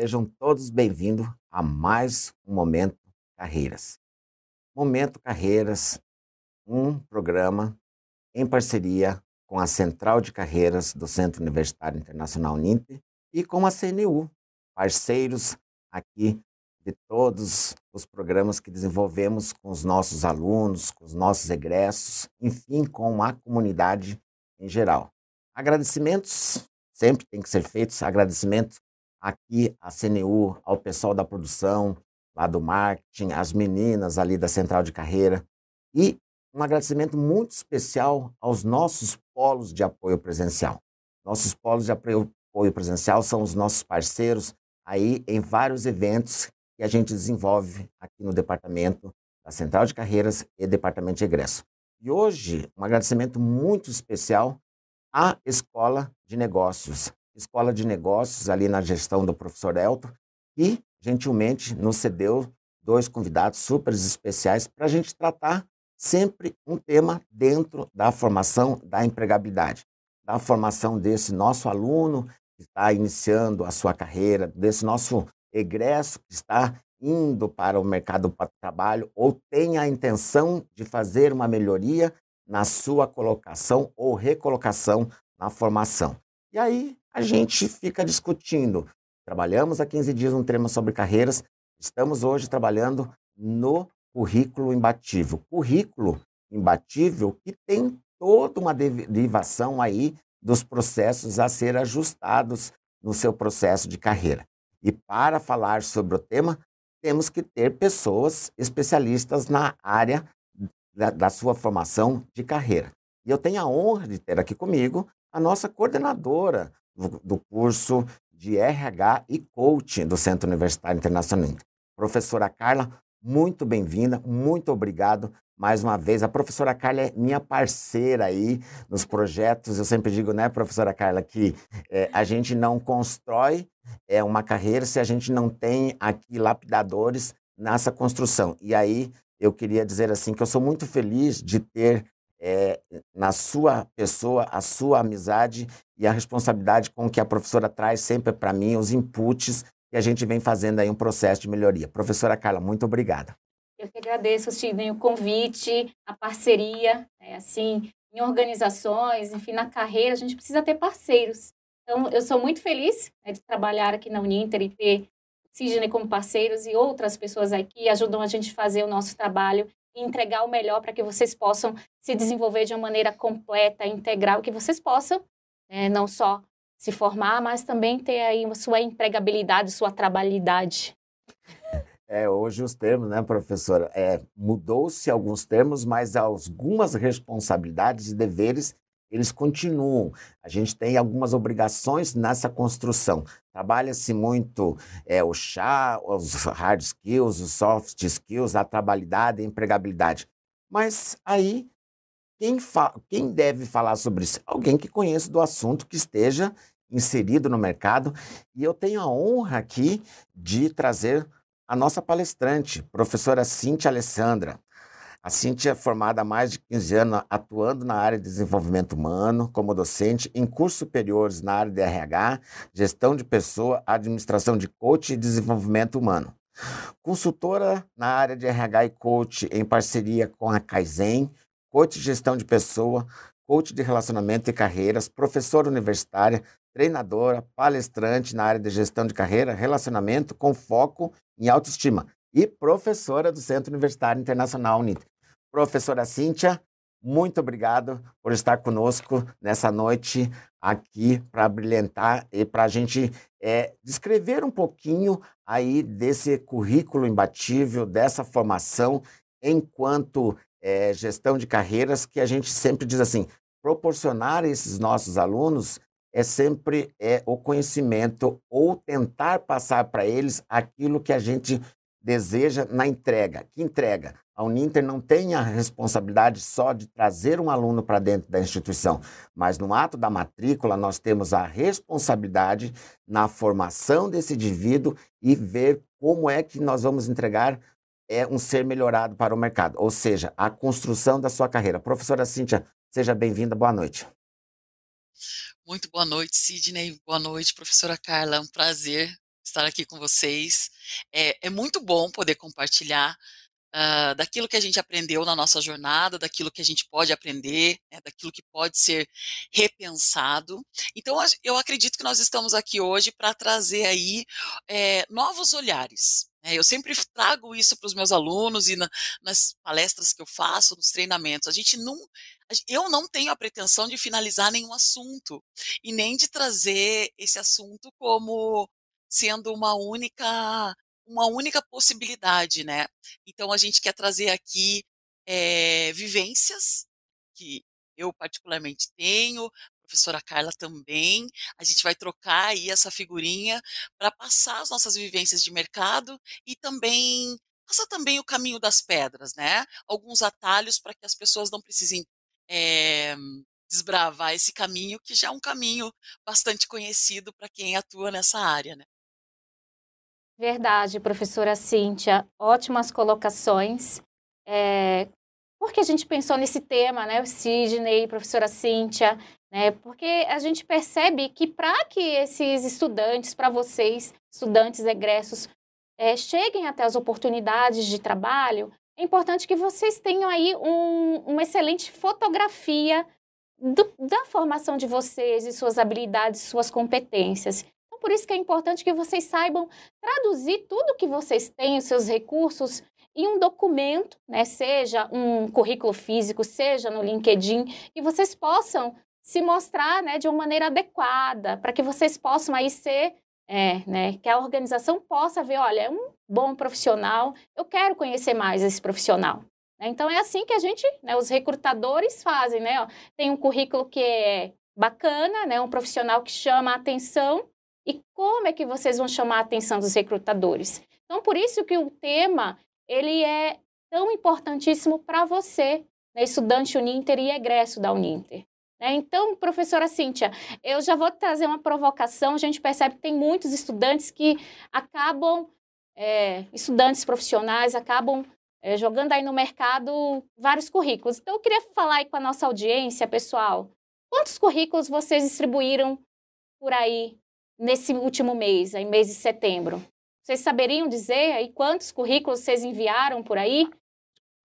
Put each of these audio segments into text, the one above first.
Sejam todos bem-vindos a mais um Momento Carreiras. Momento Carreiras, um programa em parceria com a Central de Carreiras do Centro Universitário Internacional NINTE e com a CNU, parceiros aqui de todos os programas que desenvolvemos com os nossos alunos, com os nossos egressos, enfim, com a comunidade em geral. Agradecimentos sempre tem que ser feitos, agradecimentos aqui à CNU, ao pessoal da produção, lá do marketing, às meninas ali da Central de Carreira e um agradecimento muito especial aos nossos polos de apoio presencial. Nossos polos de apoio presencial são os nossos parceiros aí em vários eventos que a gente desenvolve aqui no departamento da Central de Carreiras e Departamento de Egresso. E hoje, um agradecimento muito especial à Escola de Negócios. Escola de Negócios, ali na gestão do professor Elton, que gentilmente nos cedeu dois convidados super especiais para a gente tratar sempre um tema dentro da formação da empregabilidade, da formação desse nosso aluno que está iniciando a sua carreira, desse nosso egresso que está indo para o mercado de trabalho ou tem a intenção de fazer uma melhoria na sua colocação ou recolocação na formação. E aí a gente fica discutindo. Trabalhamos há 15 dias um tema sobre carreiras, estamos hoje trabalhando no currículo imbatível. Currículo imbatível que tem toda uma derivação aí dos processos a ser ajustados no seu processo de carreira. E para falar sobre o tema, temos que ter pessoas especialistas na área da, da sua formação de carreira. E eu tenho a honra de ter aqui comigo a nossa coordenadora do, curso de RH e Coaching do Centro Universitário Internacional. Professora Carla, muito bem-vinda, muito obrigado mais uma vez. A professora Carla é minha parceira aí nos projetos. Eu sempre digo, né, professora Carla, que é, a gente não constrói é, uma carreira se a gente não tem aqui lapidadores nessa construção. E aí eu queria dizer assim que eu sou muito feliz de ter é, na sua pessoa a sua amizade e a responsabilidade com que a professora traz sempre para mim, os inputs que a gente vem fazendo aí um processo de melhoria. Professora Carla, muito obrigada. Eu que agradeço, Sidney, o convite, a parceria, é, assim, em organizações, enfim, na carreira, a gente precisa ter parceiros. Então, eu sou muito feliz né, de trabalhar aqui na Uninter e ter Sidney como parceiros e outras pessoas aqui ajudam a gente a fazer o nosso trabalho e entregar o melhor para que vocês possam se desenvolver de uma maneira completa, integral, que vocês possam né, não só se formar, mas também ter aí sua empregabilidade, sua trabalhidade. É, hoje os termos, né, professora? É, Mudou-se alguns termos, mas algumas responsabilidades e deveres eles continuam. A gente tem algumas obrigações nessa construção. Trabalha-se muito é, o chá, os hard skills, os soft skills, a trabalhidade, a empregabilidade. Mas aí, quem, quem deve falar sobre isso? Alguém que conheça do assunto, que esteja inserido no mercado. E eu tenho a honra aqui de trazer a nossa palestrante, professora Cíntia Alessandra. A Cintia é formada há mais de 15 anos atuando na área de desenvolvimento humano, como docente, em cursos superiores na área de RH, gestão de pessoa, administração de coach e desenvolvimento humano. Consultora na área de RH e coach em parceria com a Kaizen, coach de gestão de pessoa, coach de relacionamento e carreiras, professora universitária, treinadora, palestrante na área de gestão de carreira, relacionamento com foco em autoestima e professora do Centro Universitário Internacional UNIT. Professora Cíntia, muito obrigado por estar conosco nessa noite aqui para brilhantar e para a gente é, descrever um pouquinho aí desse currículo imbatível, dessa formação enquanto é, gestão de carreiras, que a gente sempre diz assim, proporcionar a esses nossos alunos é sempre é, o conhecimento ou tentar passar para eles aquilo que a gente deseja na entrega. Que entrega? A Uninter não tem a responsabilidade só de trazer um aluno para dentro da instituição, mas no ato da matrícula nós temos a responsabilidade na formação desse indivíduo e ver como é que nós vamos entregar é, um ser melhorado para o mercado, ou seja, a construção da sua carreira. Professora Cíntia, seja bem-vinda, boa noite. Muito boa noite, Sidney. Boa noite, professora Carla. É um prazer estar aqui com vocês. É, é muito bom poder compartilhar uh, daquilo que a gente aprendeu na nossa jornada, daquilo que a gente pode aprender, né, daquilo que pode ser repensado. Então, eu acredito que nós estamos aqui hoje para trazer aí é, novos olhares. Né. Eu sempre trago isso para os meus alunos e na, nas palestras que eu faço, nos treinamentos. A gente não, eu não tenho a pretensão de finalizar nenhum assunto e nem de trazer esse assunto como sendo uma única uma única possibilidade, né? Então a gente quer trazer aqui é, vivências que eu particularmente tenho, a professora Carla também. A gente vai trocar aí essa figurinha para passar as nossas vivências de mercado e também passar também o caminho das pedras, né? Alguns atalhos para que as pessoas não precisem é, desbravar esse caminho, que já é um caminho bastante conhecido para quem atua nessa área, né? Verdade, professora Cíntia. Ótimas colocações. É, por que a gente pensou nesse tema, né? O Sidney, professora Cíntia, né? Porque a gente percebe que para que esses estudantes, para vocês, estudantes egressos, é, cheguem até as oportunidades de trabalho, é importante que vocês tenham aí um, uma excelente fotografia do, da formação de vocês e suas habilidades, suas competências por isso que é importante que vocês saibam traduzir tudo que vocês têm, os seus recursos, em um documento, né? seja um currículo físico, seja no LinkedIn, e vocês possam se mostrar né, de uma maneira adequada, para que vocês possam aí ser, é, né, que a organização possa ver, olha, é um bom profissional, eu quero conhecer mais esse profissional. Né? Então é assim que a gente, né, os recrutadores fazem, né? Tem um currículo que é bacana, né, um profissional que chama a atenção, e como é que vocês vão chamar a atenção dos recrutadores? Então, por isso que o tema ele é tão importantíssimo para você, né, estudante Uninter e egresso da Uninter. Né? Então, professora Cíntia, eu já vou trazer uma provocação. A gente percebe que tem muitos estudantes que acabam, é, estudantes profissionais, acabam é, jogando aí no mercado vários currículos. Então, eu queria falar aí com a nossa audiência, pessoal. Quantos currículos vocês distribuíram por aí nesse último mês, em mês de setembro? Vocês saberiam dizer aí quantos currículos vocês enviaram por aí?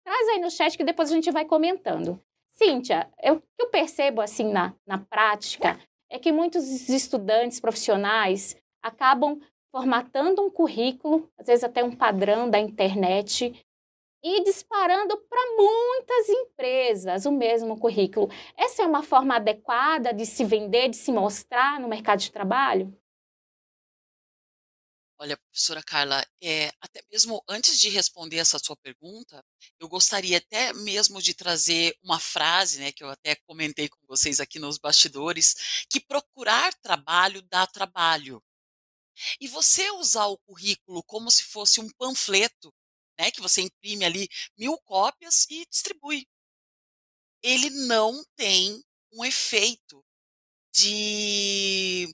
Traz aí no chat que depois a gente vai comentando. Cíntia, o que eu percebo assim na, na prática é que muitos estudantes profissionais acabam formatando um currículo, às vezes até um padrão da internet, e disparando para muitas empresas o mesmo currículo. Essa é uma forma adequada de se vender, de se mostrar no mercado de trabalho? Olha, professora Carla, é, até mesmo antes de responder essa sua pergunta, eu gostaria até mesmo de trazer uma frase, né, que eu até comentei com vocês aqui nos bastidores, que procurar trabalho dá trabalho. E você usar o currículo como se fosse um panfleto, né, que você imprime ali mil cópias e distribui. Ele não tem um efeito de,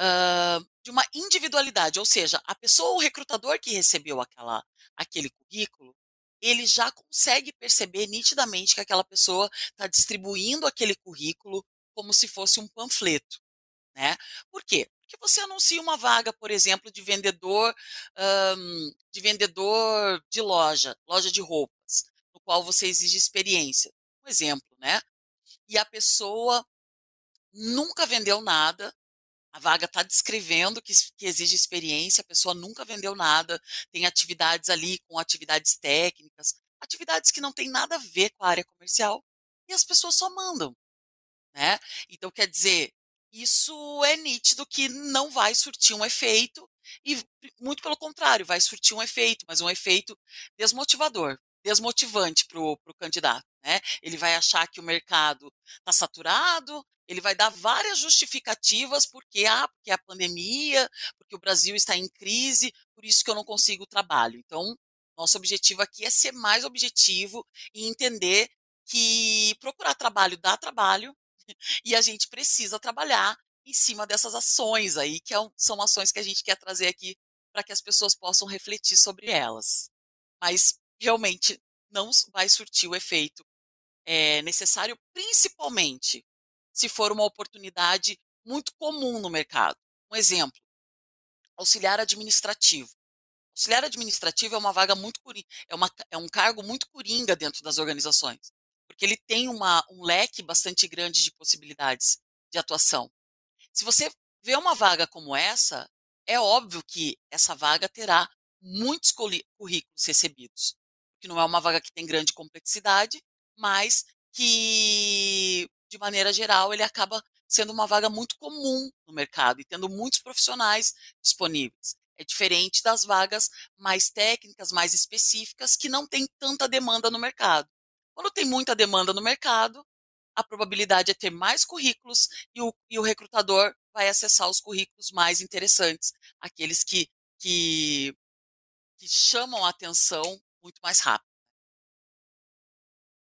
uh, de uma individualidade, ou seja, a pessoa, o recrutador que recebeu aquela, aquele currículo, ele já consegue perceber nitidamente que aquela pessoa está distribuindo aquele currículo como se fosse um panfleto. Né? Por quê? Porque você anuncia uma vaga, por exemplo, de vendedor, um, de vendedor de loja, loja de roupas, no qual você exige experiência. Um exemplo, né? E a pessoa nunca vendeu nada. A vaga está descrevendo que, que, exige experiência, a pessoa nunca vendeu nada, tem atividades ali com atividades técnicas, atividades que não tem nada a ver com a área comercial, e as pessoas só mandam. Né? Então, quer dizer, isso é nítido que não vai surtir um efeito, e muito pelo contrário, vai surtir um efeito, mas um efeito desmotivador, desmotivante para o candidato. Né? Ele vai achar que o mercado está saturado, ele vai dar várias justificativas porque, ah, porque a pandemia, porque o Brasil está em crise, por isso que eu não consigo trabalho. Então, nosso objetivo aqui é ser mais objetivo e entender que procurar trabalho dá trabalho e a gente precisa trabalhar em cima dessas ações aí, que é são ações que a gente quer trazer aqui para que as pessoas possam refletir sobre elas. Mas realmente não vai surtir o efeito é, necessário, principalmente se for uma oportunidade muito comum no mercado. Um exemplo: auxiliar administrativo. Auxiliar administrativo é uma vaga muito é, uma, é um cargo muito coringa dentro das organizações, porque ele tem uma, um leque bastante grande de possibilidades de atuação. Se você vê uma vaga como essa, é óbvio que essa vaga terá muitos currículos recebidos, que não é uma vaga que tem grande complexidade, mas que, de maneira geral, ele acaba sendo uma vaga muito comum no mercado e tendo muitos profissionais disponíveis. É diferente das vagas mais técnicas, mais específicas, que não tem tanta demanda no mercado. Quando tem muita demanda no mercado, a probabilidade é ter mais currículos e o, e o recrutador vai acessar os currículos mais interessantes, aqueles que, que, que chamam a atenção muito mais rápido.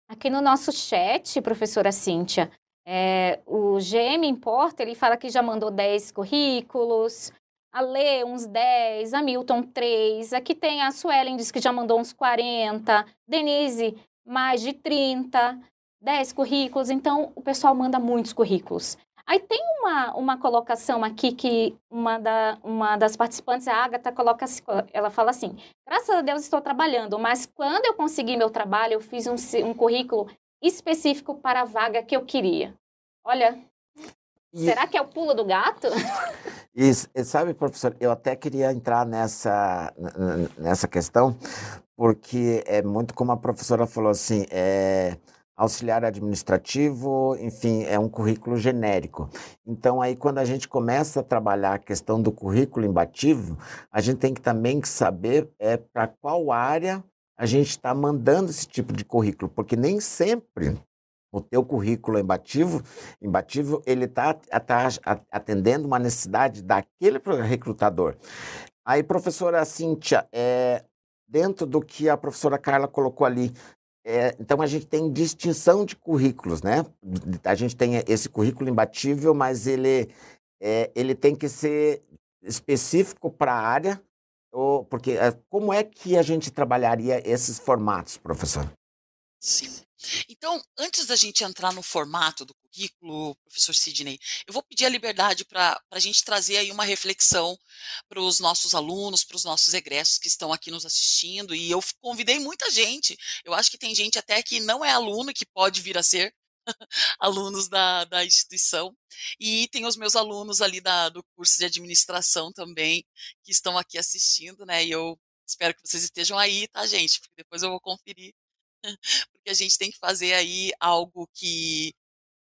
Aqui no nosso chat, professora Cíntia, é, o GM Importa, ele fala que já mandou 10 currículos, a Lê uns 10, a Milton 3, aqui tem a Suelen, diz que já mandou uns 40, Denise mais de 30, 10 currículos, então o pessoal manda muitos currículos. Aí tem uma, uma colocação aqui que uma, da, uma das participantes, a Agatha, coloca, ela fala assim, graças a Deus estou trabalhando, mas quando eu consegui meu trabalho, eu fiz um, um currículo específico para a vaga que eu queria. Olha, e... será que é o pulo do gato? E, sabe, professor, eu até queria entrar nessa, nessa questão, porque é muito como a professora falou assim, é, auxiliar administrativo, enfim, é um currículo genérico. Então, aí, quando a gente começa a trabalhar a questão do currículo imbatível, a gente tem que também saber é, para qual área a gente está mandando esse tipo de currículo, porque nem sempre o teu currículo imbatível, imbatível ele está tá atendendo uma necessidade daquele recrutador. Aí, professora Cíntia, é, dentro do que a professora Carla colocou ali, é, então a gente tem distinção de currículos, né? A gente tem esse currículo imbatível, mas ele, é, ele tem que ser específico para a área, ou, porque é, como é que a gente trabalharia esses formatos, professor? Sim. Então, antes da gente entrar no formato do currículo, professor Sidney, eu vou pedir a liberdade para a gente trazer aí uma reflexão para os nossos alunos, para os nossos egressos que estão aqui nos assistindo. E eu convidei muita gente. Eu acho que tem gente até que não é aluno que pode vir a ser alunos da, da instituição. E tem os meus alunos ali da, do curso de administração também, que estão aqui assistindo, né? E eu espero que vocês estejam aí, tá, gente? Porque depois eu vou conferir porque a gente tem que fazer aí algo que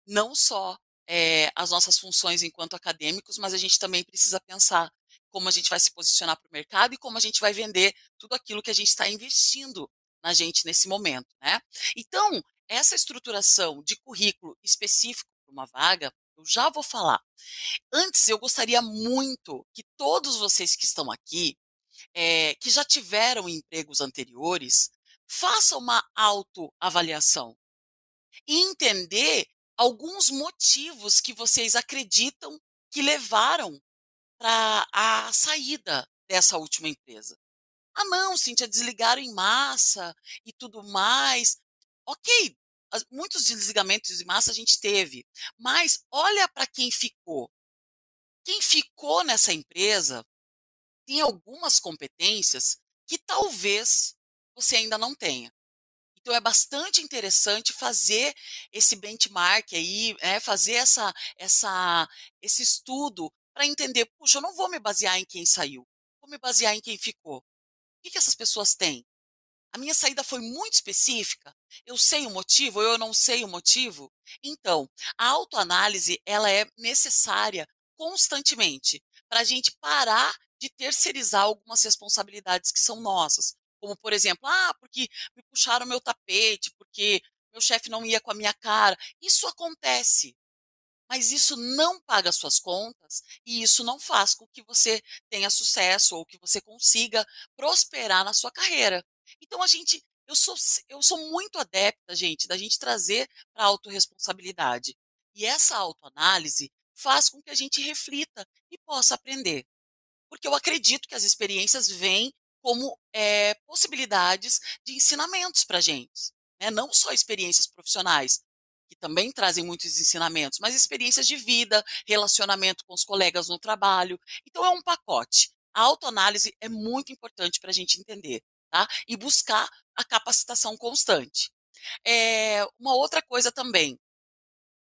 não só é, as nossas funções enquanto acadêmicos, mas a gente também precisa pensar como a gente vai se posicionar para o mercado e como a gente vai vender tudo aquilo que a gente está investindo na gente nesse momento, né? Então, essa estruturação de currículo específico para uma vaga, eu já vou falar. Antes, eu gostaria muito que todos vocês que estão aqui, é, que já tiveram empregos anteriores, faça uma autoavaliação e entender alguns motivos que vocês acreditam que levaram para a saída dessa última empresa. Ah, não, Cíntia, desligaram em massa e tudo mais. Ok, muitos desligamentos em massa a gente teve, mas olha para quem ficou. Quem ficou nessa empresa tem algumas competências que talvez você ainda não tenha. Então é bastante interessante fazer esse benchmark aí, é, fazer essa, essa, esse estudo para entender, puxa, eu não vou me basear em quem saiu, vou me basear em quem ficou. O que, que essas pessoas têm? A minha saída foi muito específica. Eu sei o motivo, eu não sei o motivo. Então, a autoanálise ela é necessária constantemente para a gente parar de terceirizar algumas responsabilidades que são nossas. Como, por exemplo, ah, porque me puxaram meu tapete, porque meu chefe não ia com a minha cara. Isso acontece. Mas isso não paga suas contas e isso não faz com que você tenha sucesso ou que você consiga prosperar na sua carreira. Então a gente, eu sou, eu sou muito adepta, gente, da gente trazer para a autorresponsabilidade. E essa autoanálise faz com que a gente reflita e possa aprender. Porque eu acredito que as experiências vêm como é, possibilidades de ensinamentos para a gente. Né? Não só experiências profissionais, que também trazem muitos ensinamentos, mas experiências de vida, relacionamento com os colegas no trabalho. Então, é um pacote. a autoanálise é muito importante para a gente entender, tá? E buscar a capacitação constante. É, uma outra coisa também,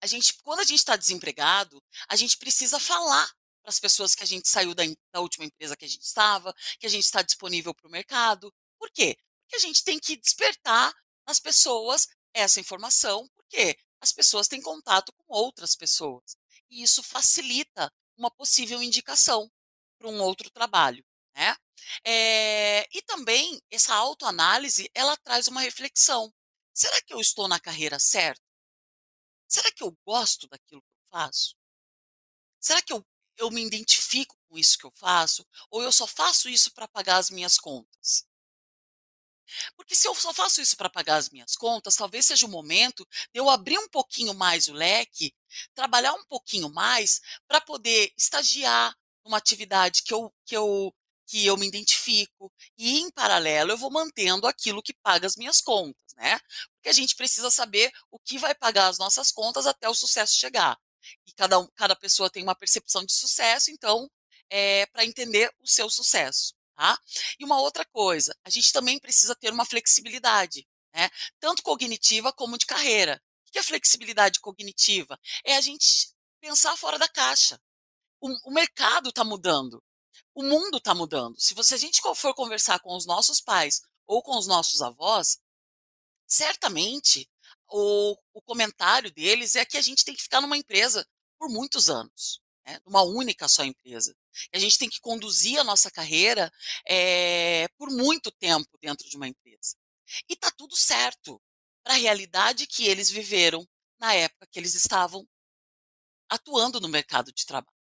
a gente, quando a gente está desempregado, a gente precisa falar para as pessoas que a gente saiu da, da, última empresa que a gente estava, que a gente está disponível para o mercado. Por quê? Porque a gente tem que despertar nas pessoas essa informação, porque as pessoas têm contato com outras pessoas. E isso facilita uma possível indicação para um outro trabalho. Né? É, e também essa autoanálise ela traz uma reflexão. Será que eu estou na carreira certa? Será que eu gosto daquilo que eu faço? Será que eu, eu me identifico com isso que eu faço? Ou eu só faço isso para pagar as minhas contas? Porque se eu só faço isso para pagar as minhas contas, talvez seja o momento de eu abrir um pouquinho mais o leque, trabalhar um pouquinho mais para poder estagiar numa atividade que eu, que eu que eu me identifico e em paralelo eu vou mantendo aquilo que paga as minhas contas, né? Porque a gente precisa saber o que vai pagar as nossas contas até o sucesso chegar. E cada, cada pessoa tem uma percepção de sucesso, então é para entender o seu sucesso. Tá? E uma outra coisa, a gente também precisa ter uma flexibilidade, né? tanto cognitiva como de carreira. O que é flexibilidade cognitiva? É a gente pensar fora da caixa. O, o mercado está mudando, o mundo está mudando. Se você, a gente for conversar com os nossos pais ou com os nossos avós, certamente o, o comentário deles é que a gente tem que ficar numa empresa por muitos anos, né? numa única só empresa. A gente tem que conduzir a nossa carreira é, por muito tempo dentro de uma empresa. E está tudo certo para a realidade que eles viveram na época que eles estavam atuando no mercado de trabalho.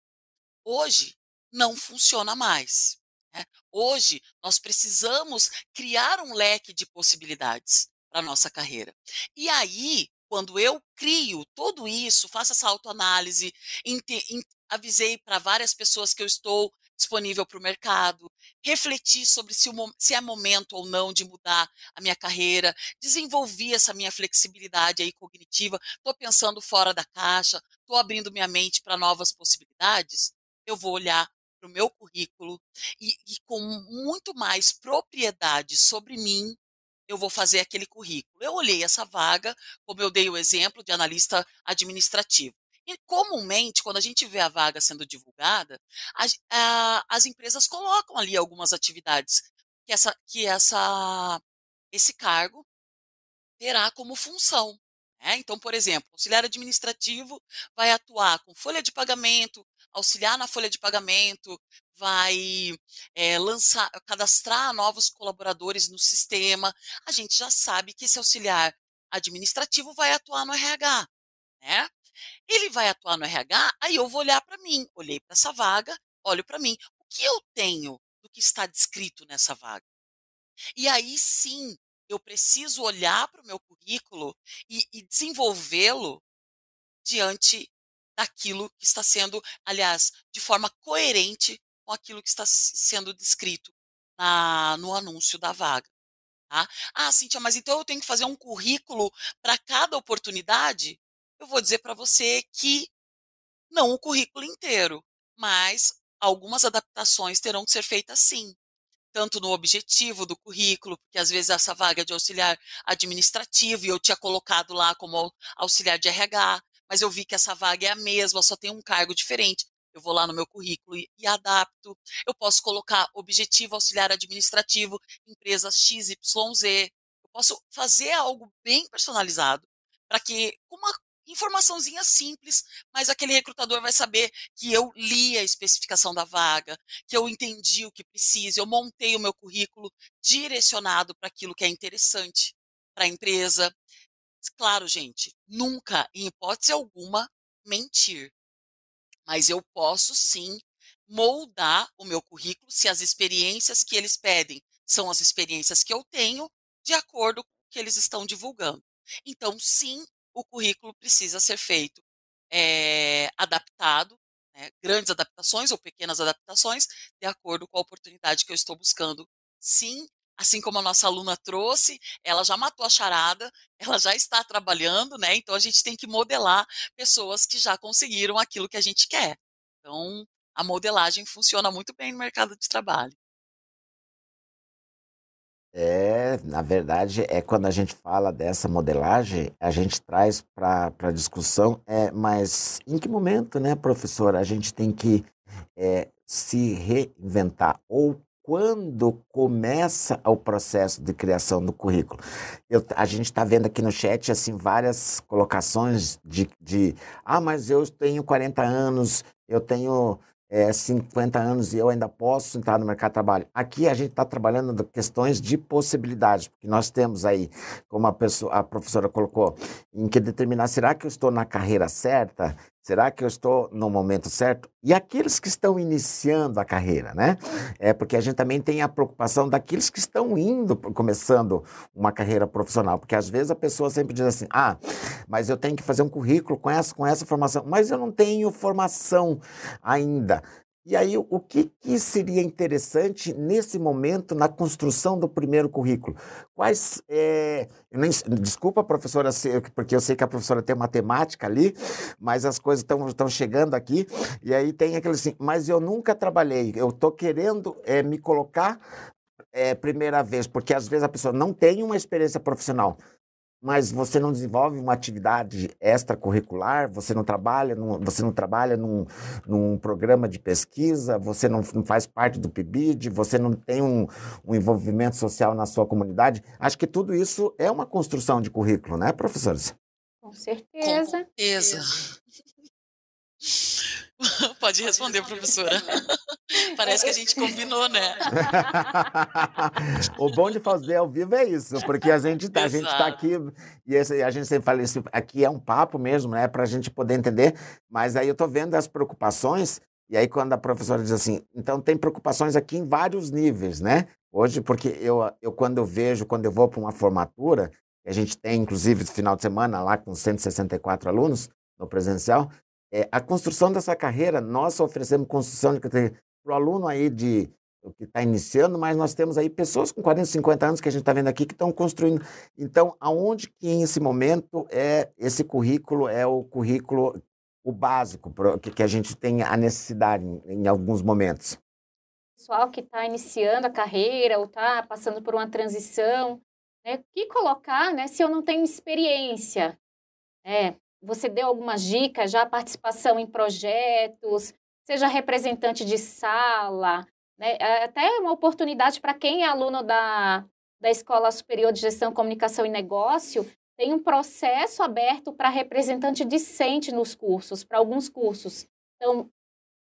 Hoje não funciona mais. Né? Hoje nós precisamos criar um leque de possibilidades para a nossa carreira. E aí, quando eu crio tudo isso, faço essa autoanálise, avisei para várias pessoas que eu estou disponível para o mercado, refleti sobre se, o, se, é momento ou não de mudar a minha carreira, desenvolvi essa minha flexibilidade aí cognitiva, estou pensando fora da caixa, estou abrindo minha mente para novas possibilidades, eu vou olhar para o meu currículo e, e com muito mais propriedade sobre mim, eu vou fazer aquele currículo. Eu olhei essa vaga, como eu dei o exemplo de analista administrativo. E comumente, quando a gente vê a vaga sendo divulgada, a, a, as empresas colocam ali algumas atividades que, essa, que essa, esse cargo terá como função. Né? Então, por exemplo, auxiliar administrativo vai atuar com folha de pagamento, auxiliar na folha de pagamento, vai é, lançar, cadastrar novos colaboradores no sistema. A gente já sabe que esse auxiliar administrativo vai atuar no RH, né? Ele vai atuar no RH, aí eu vou olhar para mim, olhei para essa vaga, olho para mim, o que eu tenho do que está descrito nessa vaga? E aí sim, eu preciso olhar para o meu currículo e, e desenvolvê-lo diante daquilo que está sendo, aliás, de forma coerente com aquilo que está sendo descrito na, no anúncio da vaga. Tá? Ah, Cintia, mas então eu tenho que fazer um currículo para cada oportunidade? eu vou dizer para você que não o currículo inteiro, mas algumas adaptações terão que ser feitas sim, tanto no objetivo do currículo, porque às vezes essa vaga é de auxiliar administrativo e eu tinha colocado lá como auxiliar de RH, mas eu vi que essa vaga é a mesma, só tem um cargo diferente. Eu vou lá no meu currículo e, e adapto. Eu posso colocar objetivo auxiliar administrativo, empresa XYZ. Eu posso fazer algo bem personalizado para que, com uma informaçãozinha simples, mas aquele recrutador vai saber que eu li a especificação da vaga, que eu entendi o que precisa, eu montei o meu currículo direcionado para aquilo que é interessante para a empresa. Claro, gente, nunca, em hipótese alguma, mentir. Mas eu posso sim moldar o meu currículo se as experiências que eles pedem são as experiências que eu tenho, de acordo com o que eles estão divulgando. Então, sim, o currículo precisa ser feito é, adaptado, né, grandes adaptações ou pequenas adaptações, de acordo com a oportunidade que eu estou buscando. Sim, assim como a nossa aluna trouxe, ela já matou a charada, ela já está trabalhando, né? Então a gente tem que modelar pessoas que já conseguiram aquilo que a gente quer. Então, a modelagem funciona muito bem no mercado de trabalho. É, na verdade, é quando a gente fala dessa modelagem, a gente traz para a discussão, é, mas em que momento, né, professora, a gente tem que é, se reinventar ou quando começa o processo de criação do currículo. Eu, a gente está vendo aqui no chat assim várias colocações de, de ah, mas eu tenho 40 anos, eu tenho é, 50 anos e eu ainda posso entrar no mercado de trabalho. Aqui a gente está trabalhando questões de possibilidades, porque nós temos aí, como a, pessoa, a professora colocou, em que determinar, será que eu estou na carreira certa? Será que eu estou no momento certo? E aqueles que estão iniciando a carreira, né? É porque a gente também tem a preocupação daqueles que estão indo, começando uma carreira profissional, porque às vezes a pessoa sempre diz assim: "Ah, mas eu tenho que fazer um currículo com essa com essa formação, mas eu não tenho formação ainda". E aí, o que, que, seria interessante nesse momento na construção do primeiro currículo? Quais. É, nem, desculpa, professora, porque eu sei que a professora tem matemática ali, mas as coisas estão chegando aqui, e aí tem aquele assim, mas eu nunca trabalhei, eu estou querendo é, me colocar é, primeira vez, porque às vezes a pessoa não tem uma experiência profissional mas você não desenvolve uma atividade extracurricular, você não trabalha, num, você não trabalha num, num programa de pesquisa, você não, não, faz parte do PIBID, você não tem um, um, envolvimento social na sua comunidade. Acho que tudo isso é uma construção de currículo, né, professores? Com certeza. Com certeza. Pode responder, professora. Parece que a gente combinou, né? o bom de fazer ao vivo é isso, porque a gente tá, a gente tá aqui e a gente sempre fala isso, aqui é um papo mesmo, né, para a gente poder entender. Mas aí eu tô vendo as preocupações e aí quando a professora diz assim, então tem preocupações aqui em vários níveis, né? Hoje, porque eu, eu quando eu vejo, quando eu vou para uma formatura, a gente tem inclusive final de semana lá com 164 alunos no presencial, é, a construção dessa carreira, nós oferecemos construção de carreira para o aluno aí de que está iniciando, mas nós temos aí pessoas com 40, 50 anos que a gente está vendo aqui que estão construindo. Então, aonde que nesse momento é esse currículo é o currículo o básico que, que a gente tem a necessidade em, em alguns momentos? Pessoal que está iniciando a carreira ou está passando por uma transição, né? que colocar, né? Se eu não tenho experiência, é, você deu algumas dicas, já participação em projetos, seja representante de sala, né? É até uma oportunidade para quem é aluno da, da Escola Superior de Gestão, Comunicação e Negócio, tem um processo aberto para representante discente nos cursos, para alguns cursos. Então,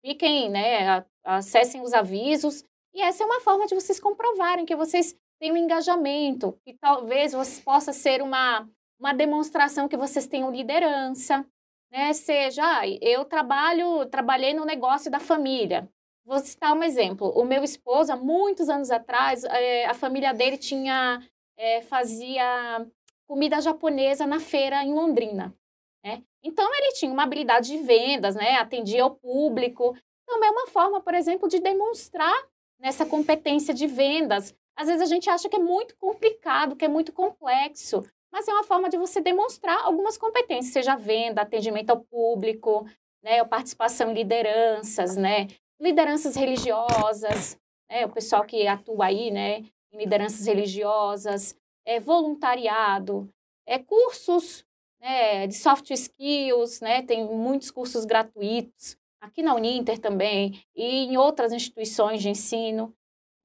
fiquem, né, acessem os avisos, e essa é uma forma de vocês comprovarem que vocês têm um engajamento, que talvez você possa ser uma uma demonstração que vocês tenham liderança, né? Seja, ah, eu trabalho, trabalhei no negócio da família. Vou citar um exemplo. O meu esposo, há muitos anos atrás, é, a família dele tinha é, fazia comida japonesa na feira em Londrina. Né? Então ele tinha uma habilidade de vendas, né? Atendia ao público. Também é uma forma, por exemplo, de demonstrar nessa competência de vendas. Às vezes a gente acha que é muito complicado, que é muito complexo mas é uma forma de você demonstrar algumas competências, seja venda, atendimento ao público, né, ou participação em lideranças, né, lideranças religiosas, né, o pessoal que atua aí, né, em lideranças religiosas, é, voluntariado, é, cursos né, de soft skills, né, tem muitos cursos gratuitos, aqui na Uninter também, e em outras instituições de ensino,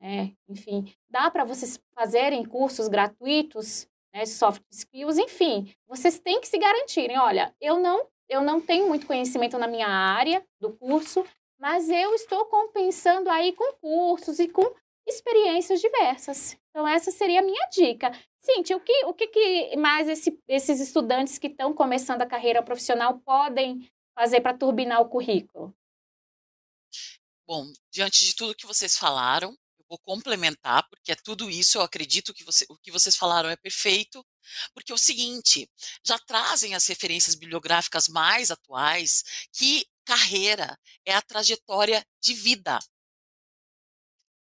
é, enfim, dá para vocês fazerem cursos gratuitos né, soft skills, enfim, vocês têm que se garantirem, olha, eu não, eu não tenho muito conhecimento na minha área do curso, mas eu estou compensando aí com cursos e com experiências diversas. Então, essa seria a minha dica. Cintia, o que, o que, que mais esse, esses estudantes que estão começando a carreira profissional podem fazer para turbinar o currículo? Bom, diante de tudo que vocês falaram, vou complementar, porque é tudo isso, eu acredito que você, o que vocês falaram é perfeito, porque é o seguinte, já trazem as referências bibliográficas mais atuais que carreira é a trajetória de vida.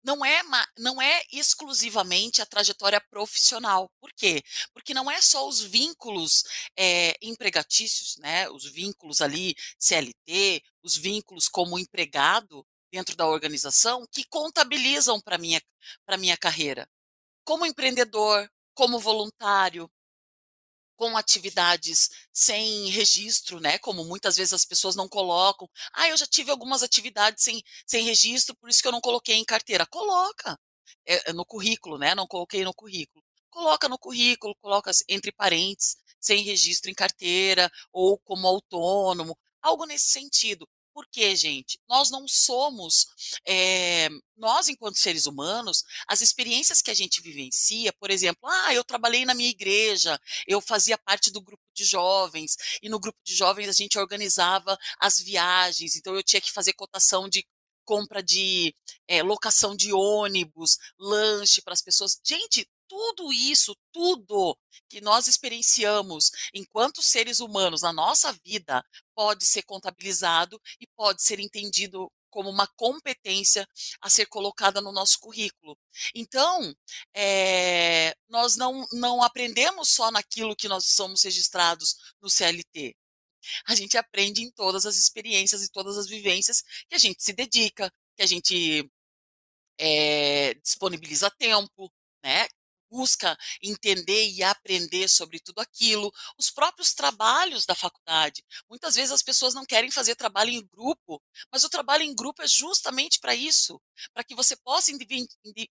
Não é, não é exclusivamente a trajetória profissional. Por quê? Porque não é só os vínculos é, empregatícios, né? os vínculos ali CLT, os vínculos como empregado, dentro da organização que contabilizam para minha para minha carreira, como empreendedor, como voluntário, com atividades sem registro, né? Como muitas vezes as pessoas não colocam. Ah, eu já tive algumas atividades sem, sem registro, por isso que eu não coloquei em carteira. Coloca é, no currículo, né? Não coloquei no currículo. Coloca no currículo, coloca entre parênteses, sem registro em carteira ou como autônomo, algo nesse sentido. Porque, gente, nós não somos, é, nós enquanto seres humanos, as experiências que a gente vivencia, por exemplo, ah, eu trabalhei na minha igreja, eu fazia parte do grupo de jovens, e no grupo de jovens a gente organizava as viagens, então eu tinha que fazer cotação de compra de é, locação de ônibus, lanche para as pessoas. Gente, tudo isso, tudo que nós experienciamos enquanto seres humanos na nossa vida pode ser contabilizado e pode ser entendido como uma competência a ser colocada no nosso currículo. Então, é, nós não, não aprendemos só naquilo que nós somos registrados no CLT. A gente aprende em todas as experiências e todas as vivências que a gente se dedica, que a gente é, disponibiliza tempo, né? Busca entender e aprender sobre tudo aquilo, os próprios trabalhos da faculdade. Muitas vezes as pessoas não querem fazer trabalho em grupo, mas o trabalho em grupo é justamente para isso, para que você possa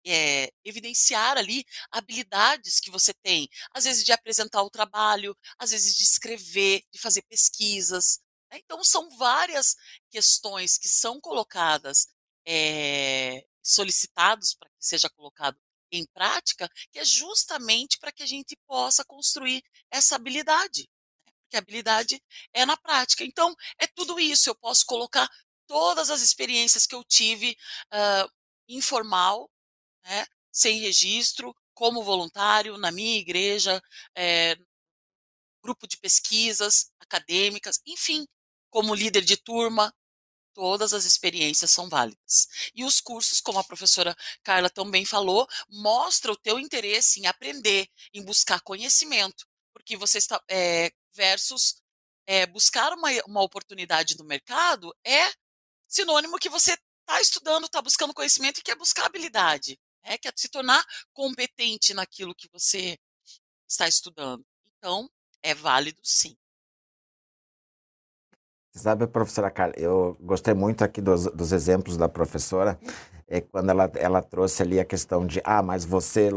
é, evidenciar ali habilidades que você tem, às vezes de apresentar o trabalho, às vezes de escrever, de fazer pesquisas. Né. Então, são várias questões que são colocadas, é, solicitados para que seja colocado em prática, que é justamente para que a gente possa construir essa habilidade. Né, porque a habilidade é na prática. Então, é tudo isso. Eu posso colocar todas as experiências que eu tive uh, informal, né, sem registro, como voluntário, na minha igreja, é, grupo de pesquisas acadêmicas, enfim, como líder de turma, todas as experiências são válidas. E os cursos, como a professora Carla também falou, mostra o teu interesse em aprender, em buscar conhecimento, porque você está é, versus é, buscar uma, uma oportunidade no mercado é sinônimo que você está estudando, está buscando conhecimento e quer buscar habilidade, né? quer se tornar competente naquilo que você está estudando. Então, é válido sim. Sabe, professora Carla, eu gostei muito aqui dos, dos exemplos da professora, é, quando ela, ela trouxe ali a questão de, ah, mas você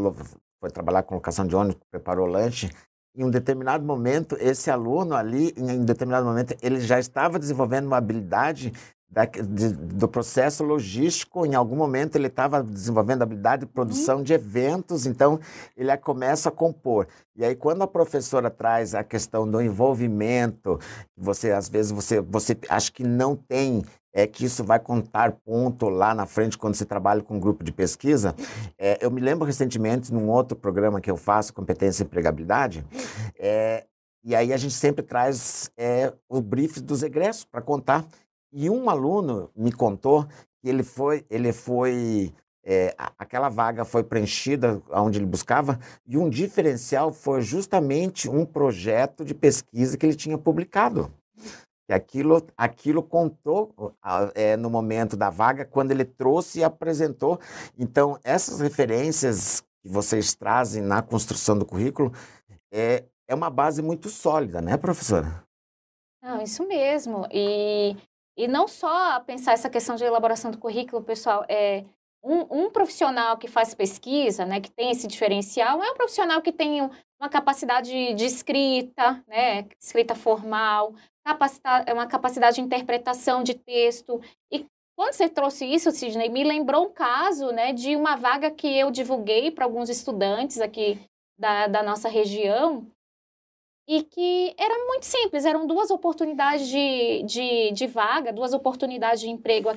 foi trabalhar com locação de ônibus, preparou lanche, em um determinado momento, esse aluno ali, em um determinado momento, ele já estava desenvolvendo uma habilidade da, de, do processo logístico, em algum momento ele estava desenvolvendo a habilidade de produção uhum. de eventos, então ele começa a compor. E aí quando a professora traz a questão do envolvimento, você às vezes você, você acha que não tem é que isso vai contar ponto lá na frente quando você trabalha com um grupo de pesquisa. É, eu me lembro recentemente num outro programa que eu faço, competência e empregabilidade, é, e aí a gente sempre traz é, o brief dos egressos para contar. E um aluno me contou que ele foi, ele foi é, aquela vaga foi preenchida onde ele buscava, e um diferencial foi justamente um projeto de pesquisa que ele tinha publicado. E aquilo, aquilo contou é, no momento da vaga, quando ele trouxe e apresentou. Então, essas referências que vocês trazem na construção do currículo é, é uma base muito sólida, né, professora? Não, isso mesmo. E e não só pensar essa questão de elaboração do currículo, pessoal, é um, um, profissional que faz pesquisa, né, que tem esse diferencial, é um profissional que tem uma capacidade de escrita, né, escrita formal, capacidade, uma capacidade de interpretação de texto. E quando você trouxe isso, Sidney, me lembrou um caso, né, de uma vaga que eu divulguei para alguns estudantes aqui da, da nossa região, e que era muito simples, eram duas oportunidades de, de, de vaga, duas oportunidades de emprego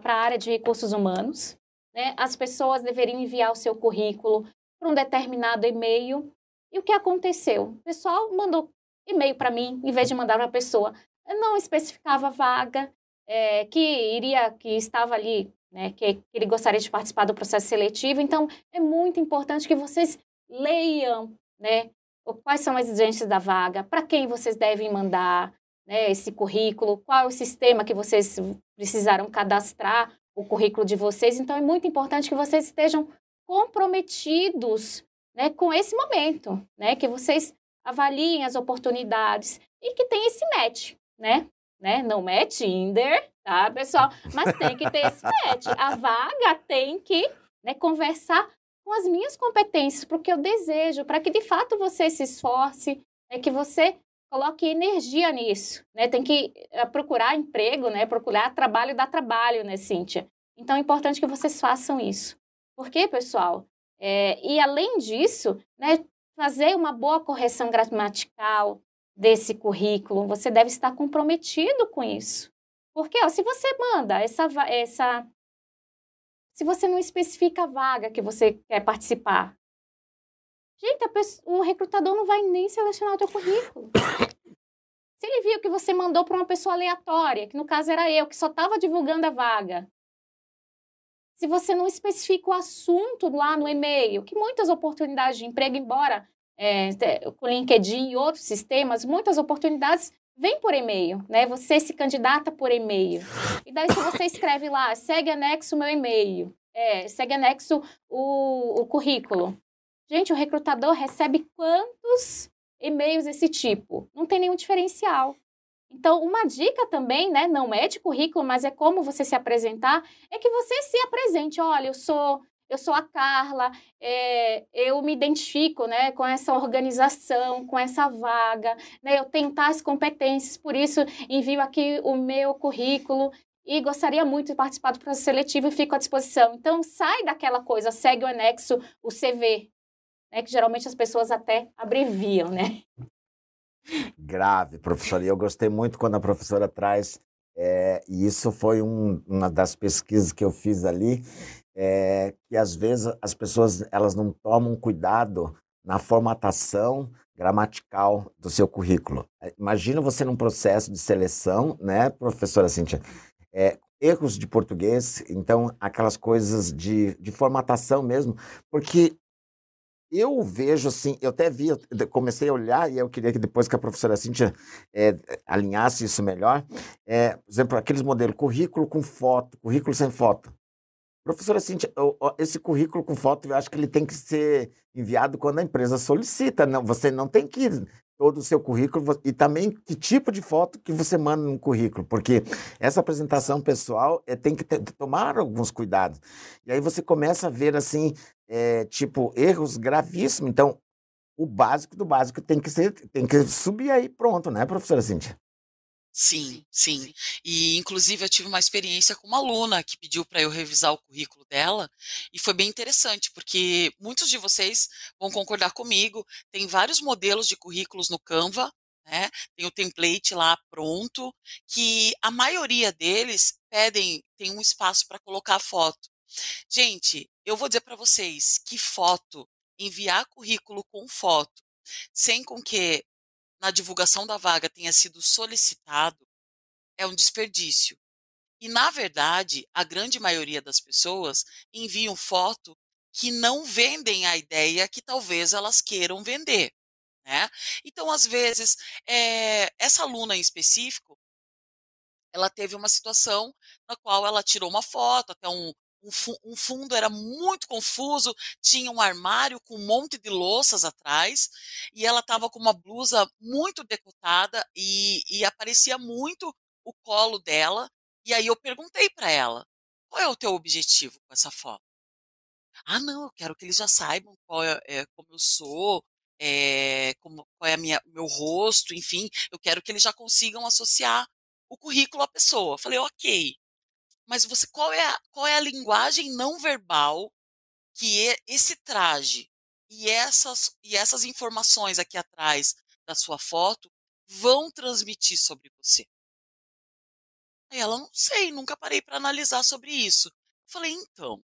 para a área de recursos humanos. Né? As pessoas deveriam enviar o seu currículo para um determinado e-mail. E o que aconteceu? O pessoal mandou e-mail para mim, em vez de mandar para a pessoa. Não especificava vaga, é, que iria, que estava ali, né, que, que ele gostaria de participar do processo seletivo. Então, é muito importante que vocês leiam, né, quais são as exigências da vaga, para quem vocês devem mandar, né, esse currículo, qual é o sistema que vocês precisaram cadastrar o currículo de vocês. Então, é muito importante que vocês estejam comprometidos né, com esse momento, né, que vocês avaliem as oportunidades e que tem esse match, né? né? Não é Tinder, tá, pessoal? Mas tem que ter esse match. A vaga tem que né, conversar com as minhas competências, porque eu desejo, para que de fato você se esforce, é que você coloque energia nisso, né? Tem que eh, procurar emprego, né? Procurar trabalho, dar trabalho, né, Cíntia? Então é importante que vocês façam isso. Por quê, pessoal? É, e além disso, né, fazer uma boa correção gramatical desse currículo, você deve estar comprometido com isso. Porque ó, se você manda essa, essa. Se você não especifica a vaga que você quer participar, gente, pessoa, o recrutador não vai nem selecionar o teu currículo. Se ele viu que você mandou para uma pessoa aleatória, que no caso era eu, que só estava divulgando a vaga, se você não especifica o assunto lá no e-mail, que muitas oportunidades de emprego, embora é, com LinkedIn e outros sistemas, muitas oportunidades vêm por e-mail, né? Você se candidata por e-mail. E daí, se você escreve lá, segue anexo meu e-mail, é, segue anexo o, o currículo. Gente, o recrutador recebe quantos e-mails desse tipo? Não tem nenhum diferencial. Então, uma dica também, né, não é de currículo, mas é como você se apresentar, é que você se apresente. Olha, eu sou eu sou a Carla, é, eu me identifico né, com essa organização, com essa vaga, né, eu tenho tais competências, por isso envio aqui o meu currículo e gostaria muito de participar do processo seletivo e fico à disposição. Então, sai daquela coisa, segue o anexo, o CV, né, que geralmente as pessoas até abreviam, né? Grave, professora. E eu gostei muito quando a professora traz, é, e isso foi um, uma das pesquisas que eu fiz ali, é, que às vezes as pessoas elas não tomam cuidado na formatação gramatical do seu currículo. É, imagina você num processo de seleção, né, professora Cíntia? É, erros de português, então aquelas coisas de, de formatação mesmo, porque eu vejo assim, eu até vi, eu comecei a olhar e eu queria que depois que a professora Cíntia é, alinhasse isso melhor, é, por exemplo, aqueles modelos, currículo com foto, currículo sem foto. Professora Cíntia, esse currículo com foto, eu acho que ele tem que ser enviado quando a empresa solicita. Não, você não tem que todo o seu currículo e também que tipo de foto que você manda no currículo, porque essa apresentação pessoal é, tem que ter, tomar alguns cuidados. E aí você começa a ver assim, é, tipo, erros gravíssimos. Então, o básico do básico tem que ser, tem que subir aí pronto, né, professora Cíntia? Sim, sim. E inclusive eu tive uma experiência com uma aluna que pediu para eu revisar o currículo dela e foi bem interessante, porque muitos de vocês vão concordar comigo, tem vários modelos de currículos no Canva, né? Tem o template lá pronto, que a maioria deles pedem, tem um espaço para colocar a foto. Gente, eu vou dizer para vocês que foto, enviar currículo com foto, sem com que na divulgação da vaga tenha sido solicitado é um desperdício. E, na verdade, a grande maioria das pessoas enviam foto que não vendem a ideia que talvez elas queiram vender. Né? Então, às vezes, é, essa aluna em específico, ela teve uma situação na qual ela tirou uma foto, até um, um, fundo era muito confuso, tinha um armário com um monte de louças atrás, e ela estava com uma blusa muito decotada e, e aparecia muito o colo dela. E aí eu perguntei para ela: qual é o teu objetivo com essa foto? Ah, não, eu quero que eles já saibam qual é, é como eu sou, é, como, qual é o meu rosto, enfim, eu quero que eles já consigam associar o currículo à pessoa. Falei, ok mas você qual é a, qual é a linguagem não verbal que esse traje e essas e essas informações aqui atrás da sua foto vão transmitir sobre você? Aí ela não sei, nunca parei para analisar sobre isso. Eu falei então,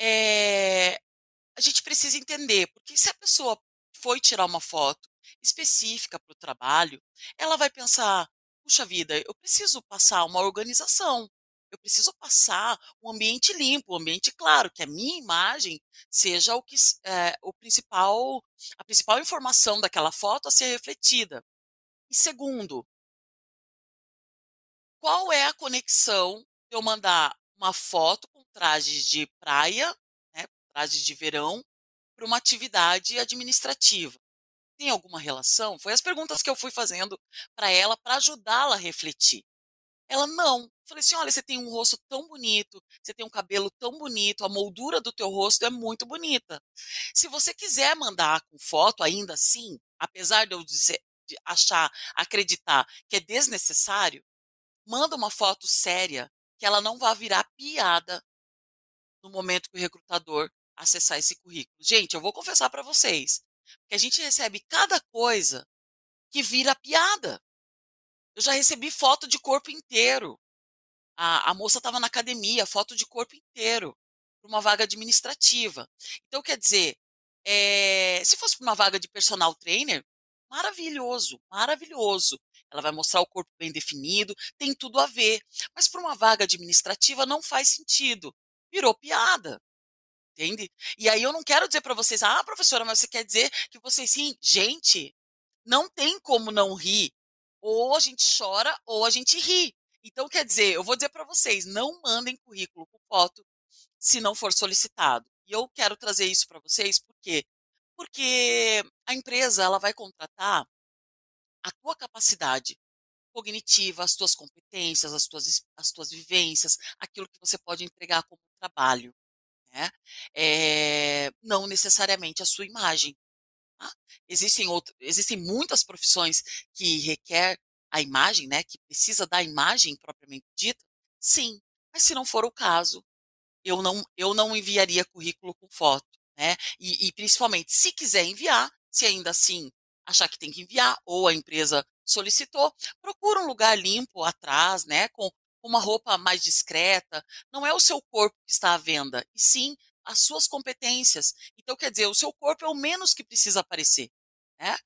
é, a gente precisa entender porque se a pessoa foi tirar uma foto específica para o trabalho, ela vai pensar puxa vida, eu preciso passar uma organização, eu preciso passar um ambiente limpo, um ambiente claro, que a minha imagem seja o que é, o principal, a principal informação daquela foto a ser refletida. E segundo, qual é a conexão de eu mandar uma foto com trajes de praia, né, trajes de verão, para uma atividade administrativa? Tem alguma relação? Foi as perguntas que eu fui fazendo para ela para ajudá-la a refletir. Ela não. Falei assim: olha, você tem um rosto tão bonito, você tem um cabelo tão bonito, a moldura do teu rosto é muito bonita. Se você quiser mandar com foto, ainda assim, apesar de eu dizer, de achar, acreditar que é desnecessário, manda uma foto séria que ela não vai virar piada no momento que o recrutador acessar esse currículo. Gente, eu vou confessar para vocês que a gente recebe cada coisa que vira piada. Eu já recebi foto de corpo inteiro. A, a moça estava na academia, foto de corpo inteiro, para uma vaga administrativa. Então, quer dizer, é, se fosse para uma vaga de personal trainer, maravilhoso, maravilhoso. Ela vai mostrar o corpo bem definido, tem tudo a ver. Mas para uma vaga administrativa não faz sentido. Virou piada. Entende? E aí eu não quero dizer para vocês, ah, professora, mas você quer dizer que vocês sim? Gente, não tem como não rir ou a gente chora ou a gente ri. Então, quer dizer, eu vou dizer para vocês, não mandem currículo com foto se não for solicitado. E eu quero trazer isso para vocês, por quê? Porque a empresa ela vai contratar a tua capacidade cognitiva, as tuas competências, as tuas, as tuas vivências, aquilo que você pode entregar como trabalho. Né? É, não necessariamente a sua imagem. Tá? Existem, outro, existem muitas profissões que requer a imagem, né, que precisa da imagem propriamente dita, sim. Mas se não for o caso, eu não, eu não enviaria currículo com foto, né? E, e principalmente, se quiser enviar, se ainda assim achar que tem que enviar, ou a empresa solicitou, procura um lugar limpo atrás, né, com uma roupa mais discreta. Não é o seu corpo que está à venda, e sim as suas competências. Então, quer dizer, o seu corpo é o menos que precisa aparecer. Né?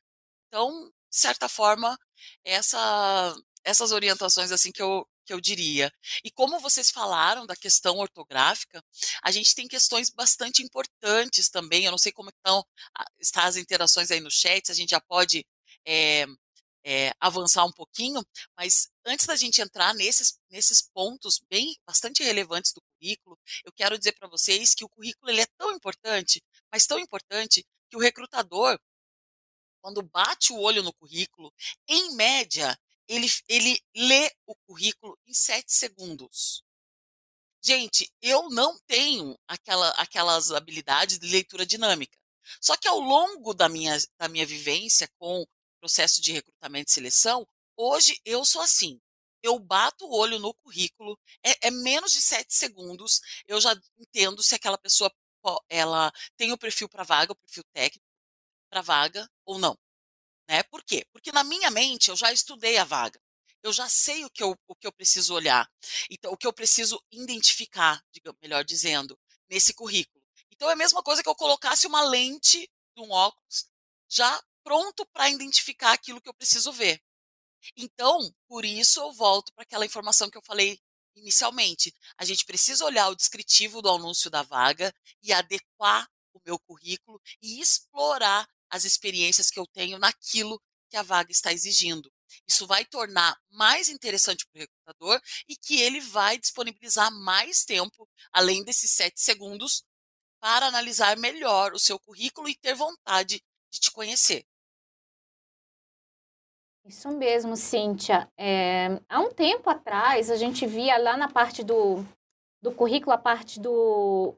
Então, de certa forma, essa, essas orientações assim que eu, que eu diria. E como vocês falaram da questão ortográfica, a gente tem questões bastante importantes também. Eu não sei como estão estão as interações aí no chat, se a gente já pode é, é, avançar um pouquinho, mas antes da gente entrar nesses, nesses pontos bem bastante relevantes do currículo, eu quero dizer para vocês que o currículo ele é tão importante, mas tão importante que o recrutador, quando bate o olho no currículo, em média, ele, ele lê o currículo em sete segundos. Gente, eu não tenho aquela, aquelas habilidades de leitura dinâmica. Só que ao longo da minha, da minha vivência com processo de recrutamento e seleção, hoje eu sou assim. Eu bato o olho no currículo, é, é menos de sete segundos, eu já entendo se aquela pessoa ela tem o perfil para vaga, o perfil técnico para vaga ou não. Né? Por quê? Porque na minha mente eu já estudei a vaga. Eu já sei o que eu, o que eu preciso olhar. Então, o que eu preciso identificar, digamos, melhor dizendo, nesse currículo. Então, é a mesma coisa que eu colocasse uma lente de um óculos já pronto para identificar aquilo que eu preciso ver. Então, por isso eu volto para aquela informação que eu falei inicialmente. A gente precisa olhar o descritivo do anúncio da vaga e adequar o meu currículo e explorar as experiências que eu tenho naquilo que a vaga está exigindo. Isso vai tornar mais interessante para o recrutador e que ele vai disponibilizar mais tempo, além desses sete segundos, para analisar melhor o seu currículo e ter vontade de te conhecer. Isso mesmo, Cíntia. É, há um tempo atrás, a gente via lá na parte do, do currículo, a parte do,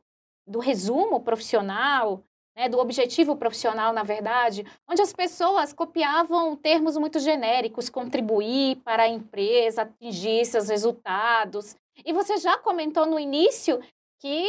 do resumo profissional, né, do objetivo profissional, na verdade, onde as pessoas copiavam termos muito genéricos, contribuir para a empresa, atingir seus resultados. E você já comentou no início que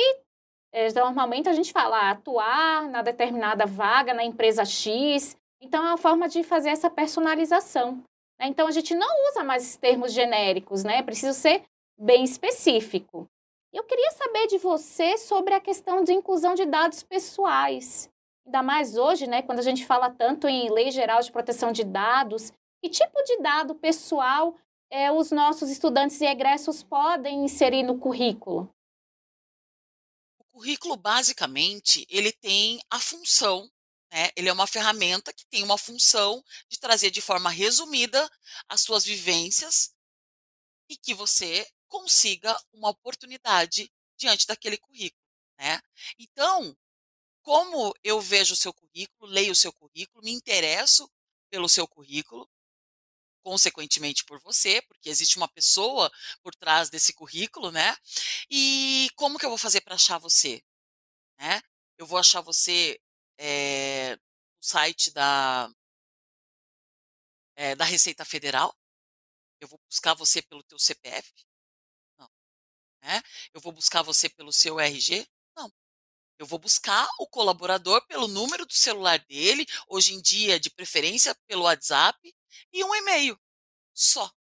é, normalmente a gente fala atuar na determinada vaga na empresa X, então, é uma forma de fazer essa personalização. Né? Então, a gente não usa mais termos genéricos, né? Precisa ser bem específico. Eu queria saber de você sobre a questão de inclusão de dados pessoais. Ainda mais hoje, né, quando a gente fala tanto em Lei Geral de Proteção de Dados, que tipo de dado pessoal é, os nossos estudantes e egressos podem inserir no currículo? O currículo, basicamente, ele tem a função né? Ele é uma ferramenta que tem uma função de trazer de forma resumida as suas vivências e que você consiga uma oportunidade diante daquele currículo, né? Então, como eu vejo o seu currículo, leio o seu currículo, me interesso pelo seu currículo, consequentemente por você, porque existe uma pessoa por trás desse currículo, né? E como que eu vou fazer para achar você? Né? Eu vou achar você é, no site da, é, da Receita Federal? Eu vou buscar você pelo teu CPF? Né? Eu vou buscar você pelo seu RG? Não. Eu vou buscar o colaborador pelo número do celular dele, hoje em dia, de preferência, pelo WhatsApp, e um e-mail. Só.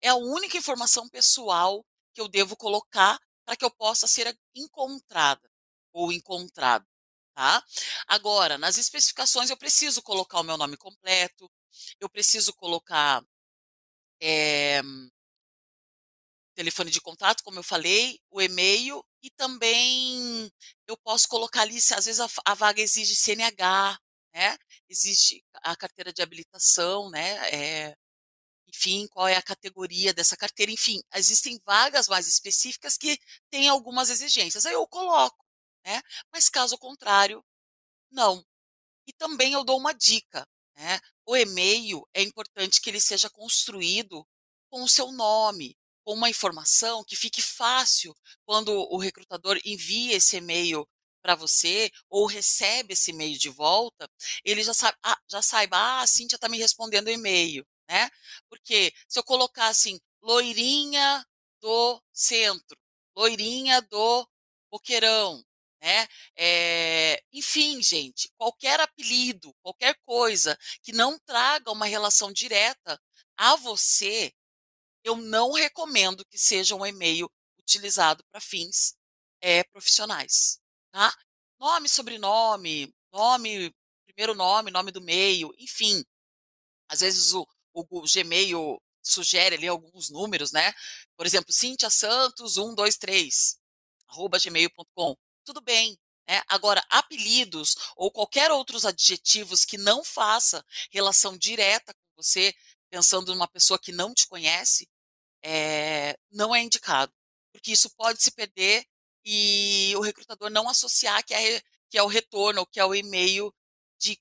É a única informação pessoal que eu devo colocar para que eu possa ser encontrada ou encontrado. Tá? Agora, nas especificações, eu preciso colocar o meu nome completo, eu preciso colocar é, telefone de contato, como eu falei, o e-mail e também eu posso colocar ali, se às vezes a, a vaga exige CNH, né? Existe a carteira de habilitação, né? É, enfim, qual é a categoria dessa carteira, enfim, existem vagas mais específicas que têm algumas exigências. Aí eu coloco, né? Mas caso contrário, não. E também eu dou uma dica, né? O e-mail é importante que ele seja construído com o seu nome, com uma informação que fique fácil quando o recrutador envia esse e-mail para você ou recebe esse e-mail de volta, ele já sabe, ah, já saiba, ah, a Cíntia está me respondendo o e-mail, né? Porque se eu colocar assim, loirinha do centro, loirinha do boqueirão, né? É, enfim, gente, qualquer apelido, qualquer coisa que não traga uma relação direta a você, eu não recomendo que seja um e-mail utilizado para fins é, profissionais, tá? Nome, sobrenome, nome, primeiro nome, nome do meio, enfim. Às vezes o, o, o Gmail sugere ali alguns números, né? Por exemplo, Cintia Santos 123 arroba gmail.com. Tudo bem. Né? Agora, apelidos ou qualquer outros adjetivos que não faça relação direta com você, pensando numa pessoa que não te conhece, é, não é indicado. Porque isso pode se perder e o recrutador não associar que é, que é o retorno, que é o e-mail de,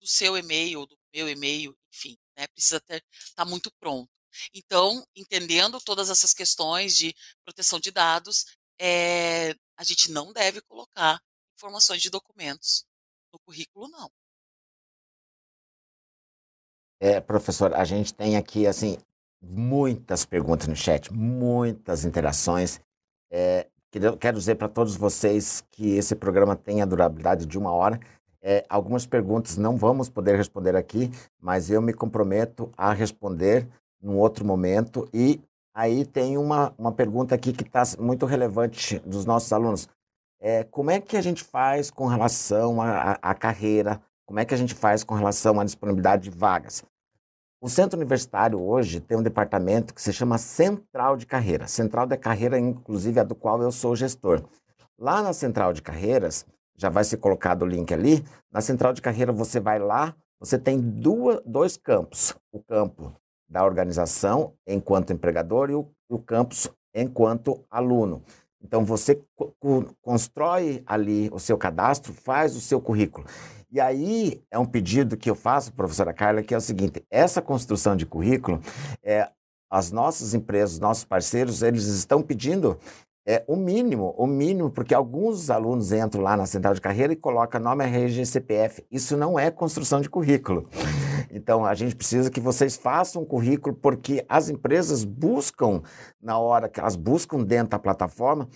do seu e-mail, do meu e-mail, enfim, né? Precisa estar tá muito pronto. Então, entendendo todas essas questões de proteção de dados, é, a gente não deve colocar informações de documentos no currículo, não. É, professor, a gente tem aqui, assim, muitas perguntas no chat, muitas interações. É, quero dizer para todos vocês que esse programa tem a durabilidade de uma hora. É, algumas perguntas não vamos poder responder aqui, mas eu me comprometo a responder num outro momento. E aí tem uma, uma pergunta aqui que está muito relevante dos nossos alunos. É, como é que a gente faz com relação à carreira? Como é que a gente faz com relação à disponibilidade de vagas? O centro universitário hoje tem um departamento que se chama Central de Carreira. Central de Carreira, inclusive, é do qual eu sou gestor. Lá na Central de Carreiras, já vai ser colocado o link ali. Na Central de Carreira, você vai lá, você tem duas, dois campos: o campo da organização enquanto empregador e o, o campus enquanto aluno. Então, você constrói ali o seu cadastro, faz o seu currículo. E aí é um pedido que eu faço, professora Carla, que é o seguinte: essa construção de currículo, é, as nossas empresas, nossos parceiros, eles estão pedindo é, o mínimo, o mínimo, porque alguns alunos entram lá na central de carreira e colocam nome RG CPF. Isso não é construção de currículo. Então, a gente precisa que vocês façam um currículo, porque as empresas buscam, na hora que elas buscam dentro da plataforma,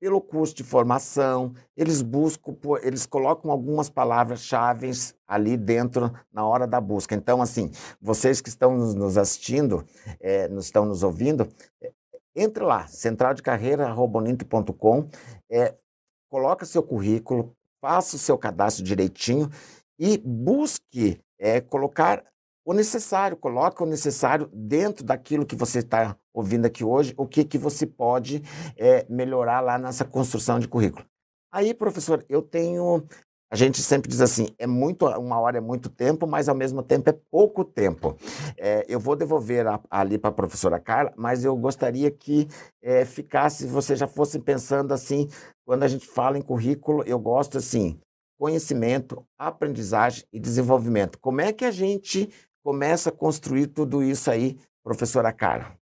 pelo curso de formação, eles buscam, eles colocam algumas palavras-chave ali dentro na hora da busca. Então, assim, vocês que estão nos assistindo, é, estão nos ouvindo, é, entre lá, centraldecarreira.com, é, coloca seu currículo, faça o seu cadastro direitinho e busque é, colocar o necessário, coloca o necessário dentro daquilo que você está ouvindo aqui hoje, o que, que você pode é, melhorar lá nessa construção de currículo. Aí, professor, eu tenho a gente sempre diz assim, é muito, uma hora é muito tempo, mas ao mesmo tempo é pouco tempo. É, eu vou devolver a, ali para a professora Carla, mas eu gostaria que é, ficasse, você já fosse pensando assim, quando a gente fala em currículo, eu gosto assim, conhecimento, aprendizagem e desenvolvimento. Como é que a gente começa a construir tudo isso aí, professora Carla?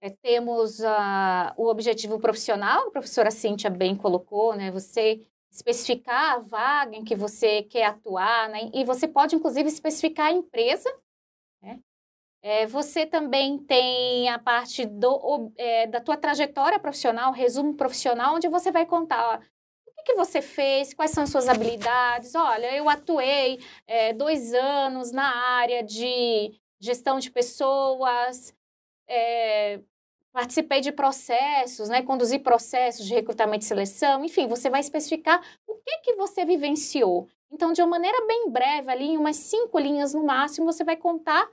É, temos uh, o objetivo profissional, a professora Cíntia bem colocou, né? Você especificar a vaga em que você quer atuar, né? E você pode, inclusive, especificar a empresa, né? É, você também tem a parte do, é, da tua trajetória profissional, resumo profissional, onde você vai contar ó, o que, você fez, quais são as suas habilidades. Olha, eu atuei é, dois anos na área de gestão de pessoas, é, participei de processos, né, conduzi processos de recrutamento e seleção, enfim, você vai especificar o que que você vivenciou. Então, de uma maneira bem breve, ali em umas cinco linhas no máximo, você vai contar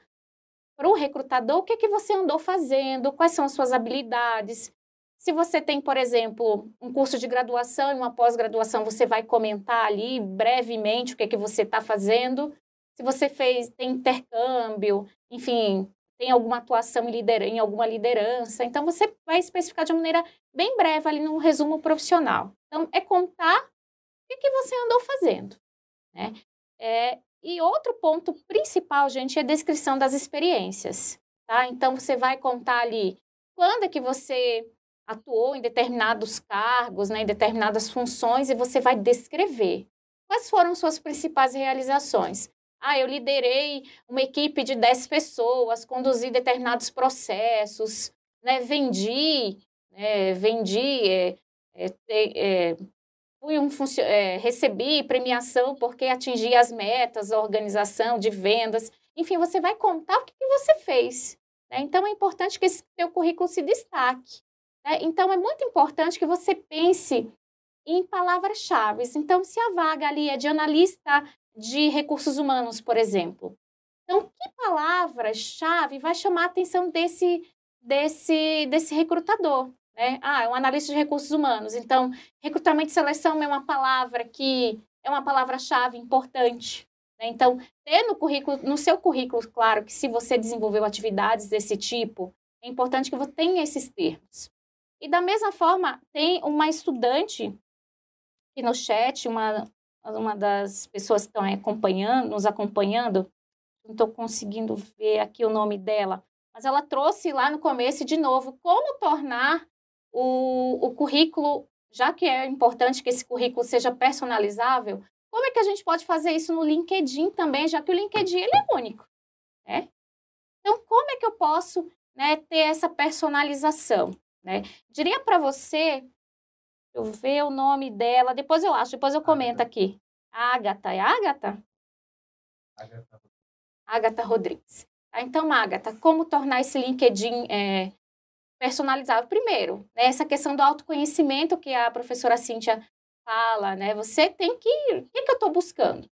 para o recrutador o que que você andou fazendo, quais são as suas habilidades. Se você tem, por exemplo, um curso de graduação e uma pós-graduação, você vai comentar ali brevemente o que que você está fazendo. Se você fez, tem intercâmbio, enfim, tem alguma atuação em, lider... em alguma liderança. Então, você vai especificar de uma maneira bem breve ali no resumo profissional. Então, é contar o que, que você andou fazendo. Né? É, e outro ponto principal, gente, é a descrição das experiências. Tá? Então, você vai contar ali quando é que você atuou em determinados cargos, né, em determinadas funções, e você vai descrever quais foram suas principais realizações. Ah, eu liderei uma equipe de 10 pessoas, conduzi determinados processos, né? vendi, né? vendi, é, é, é, fui um é, recebi premiação porque atingi as metas organização de vendas. Enfim, você vai contar o que, que você fez. Né? Então, é importante que esse seu currículo se destaque. Né? Então, é muito importante que você pense em palavras-chave. Então, se a vaga ali é de analista de recursos humanos, por exemplo. Então, que palavra-chave vai chamar a atenção desse, desse, desse recrutador? Né? Ah, é um analista de recursos humanos. Então, recrutamento e seleção é uma palavra que é uma palavra-chave importante. Né? Então, ter no currículo, no seu currículo, claro, que se você desenvolveu atividades desse tipo, é importante que você tenha esses termos. E da mesma forma, tem uma estudante aqui no chat, uma, uma das pessoas que estão acompanhando, nos acompanhando, não estou conseguindo ver aqui o nome dela, mas ela trouxe lá no começo de novo como tornar o, o currículo, já que é importante que esse currículo seja personalizável, como é que a gente pode fazer isso no LinkedIn também, já que o LinkedIn ele é único, né? Então, como é que eu posso né, ter essa personalização? Né? Diria para você eu ver o nome dela, depois eu acho, depois eu comento aqui. Agatha, é Agatha? Agatha. Agatha Rodrigues. Tá, então, Agatha, como tornar esse LinkedIn é, personalizável? Primeiro, né, essa questão do autoconhecimento que a professora Cíntia fala, né? Você tem que... O que, que eu estou buscando?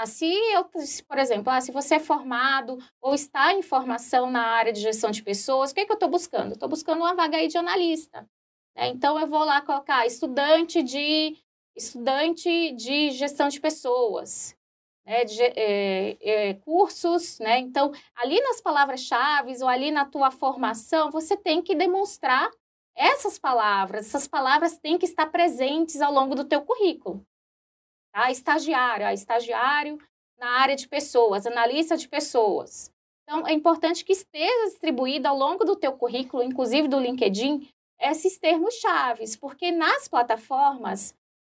Ah, se eu, por exemplo, ah, se você é formado ou está em formação na área de gestão de pessoas, o que, que eu estou buscando? Estou buscando uma vaga aí de analista. Né? Então, eu vou lá colocar estudante de, estudante de gestão de pessoas, né? de, é, é, cursos. Né? Então, ali nas palavras-chave ou ali na tua formação, você tem que demonstrar essas palavras. Essas palavras têm que estar presentes ao longo do teu currículo. Tá? Estagiário, ah, estagiário na área de pessoas, analista de pessoas. Então, é importante que esteja distribuído ao longo do teu currículo, inclusive do LinkedIn, esses termos chaves, porque nas plataformas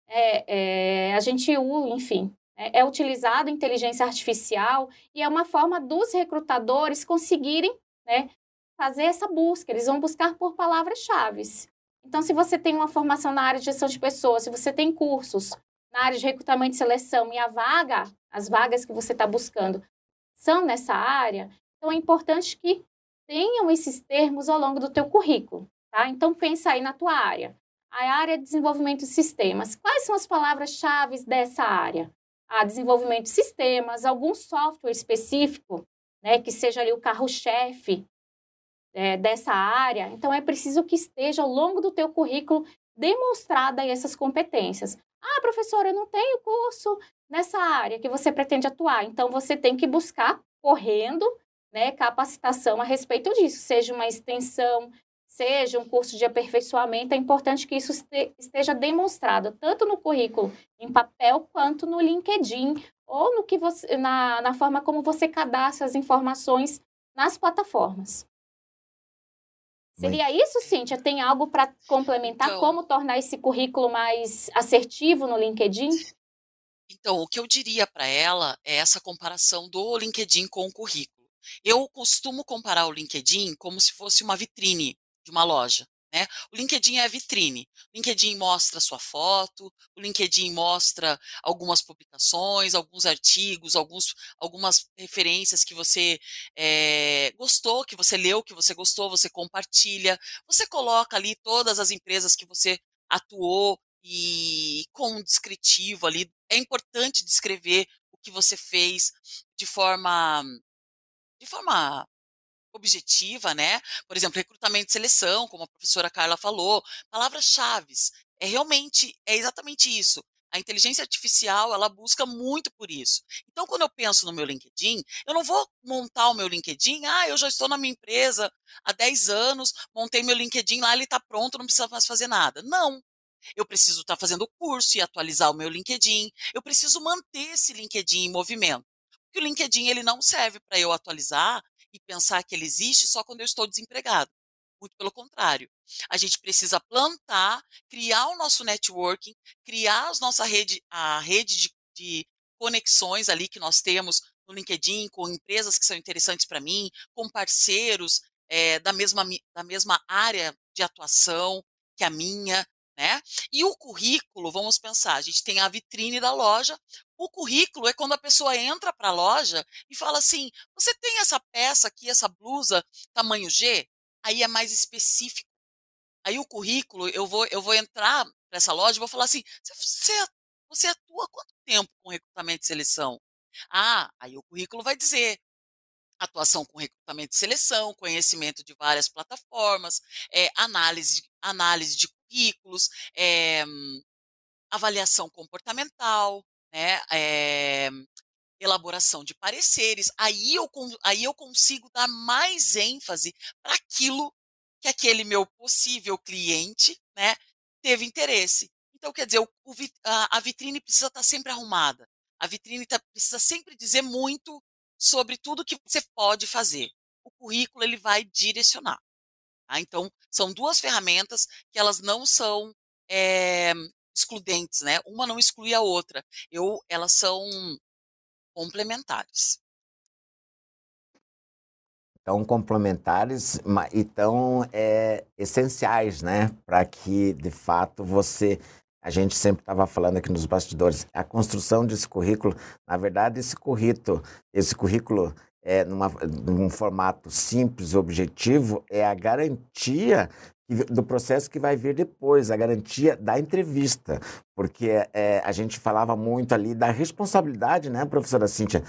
é, é, a gente, enfim, é, é utilizado inteligência artificial e é uma forma dos recrutadores conseguirem né, fazer essa busca. Eles vão buscar por palavras-chave. Então, se você tem uma formação na área de gestão de pessoas, se você tem cursos na área de recrutamento e seleção e a vaga, as vagas que você está buscando são nessa área, então é importante que tenham esses termos ao longo do teu currículo. Tá? Então, pensa aí na tua área. A área de desenvolvimento de sistemas. Quais são as palavras-chave dessa área? A desenvolvimento de sistemas, algum software específico, né, que seja ali o carro-chefe é, dessa área. Então, é preciso que esteja ao longo do teu currículo demonstrada essas competências. Ah, professora, eu não tenho curso nessa área que você pretende atuar. Então, você tem que buscar correndo né, capacitação a respeito disso, seja uma extensão, seja um curso de aperfeiçoamento, é importante que isso esteja demonstrado tanto no currículo em papel quanto no LinkedIn ou no que você, na, na forma como você cadastra as informações nas plataformas. Seria isso, Cíntia? Tem algo para complementar? Então, como tornar esse currículo mais assertivo no LinkedIn? Então, o que eu diria para ela é essa comparação do LinkedIn com o currículo. Eu costumo comparar o LinkedIn como se fosse uma vitrine de uma loja. Né? O LinkedIn é a vitrine. O LinkedIn mostra sua foto, o LinkedIn mostra algumas publicações, alguns artigos, alguns, algumas referências que você é, gostou, que você leu, que você gostou, você compartilha. Você coloca ali todas as empresas que você atuou e com um descritivo ali. É importante descrever o que você fez de forma de forma objetiva, né? Por exemplo, recrutamento e seleção, como a professora Carla falou, palavras-chave. É realmente, é exatamente isso. A inteligência artificial, ela busca muito por isso. Então, quando eu penso no meu LinkedIn, eu não vou montar o meu LinkedIn, ah, eu já estou na minha empresa há 10 anos, montei meu LinkedIn lá, ele está pronto, não precisa mais fazer nada. Não. Eu preciso estar tá fazendo o curso e atualizar o meu LinkedIn. Eu preciso manter esse LinkedIn em movimento. Porque o LinkedIn ele não serve para eu atualizar e pensar que ele existe só quando eu estou desempregado. Muito pelo contrário. A gente precisa plantar, criar o nosso networking, criar a nossa rede, a rede de, de conexões ali que nós temos no LinkedIn, com empresas que são interessantes para mim, com parceiros é, da, mesma, da mesma área de atuação que a minha, né? E o currículo, vamos pensar, a gente tem a vitrine da loja, o currículo é quando a pessoa entra para a loja e fala assim: você tem essa peça aqui, essa blusa tamanho G? Aí é mais específico. Aí o currículo, eu vou, eu vou entrar para essa loja e vou falar assim: você, você atua quanto tempo com recrutamento e seleção? Ah, aí o currículo vai dizer atuação com recrutamento e seleção, conhecimento de várias plataformas, é, análise, análise de currículos, é, avaliação comportamental, né, é, elaboração de pareceres, aí eu, aí eu consigo dar mais ênfase para aquilo que aquele meu possível cliente né, teve interesse. Então, quer dizer, o, o, a, a, vitrine precisa estar tá sempre arrumada. A vitrine tá, precisa sempre dizer muito sobre tudo que você pode fazer. O currículo ele vai direcionar. Tá? Então, são duas ferramentas que elas não são é, excludentes, né? Uma não exclui a outra. Eu, elas são complementares. Tão complementares e tão é, essenciais, né? Para que, de fato, você. A gente sempre estava falando aqui nos bastidores, a construção desse currículo, na verdade, esse currículo, esse currículo é, numa, num formato simples, objetivo, é a garantia do processo que vai vir depois, a garantia da entrevista. Porque é, a gente falava muito ali da responsabilidade, né, professora Cíntia,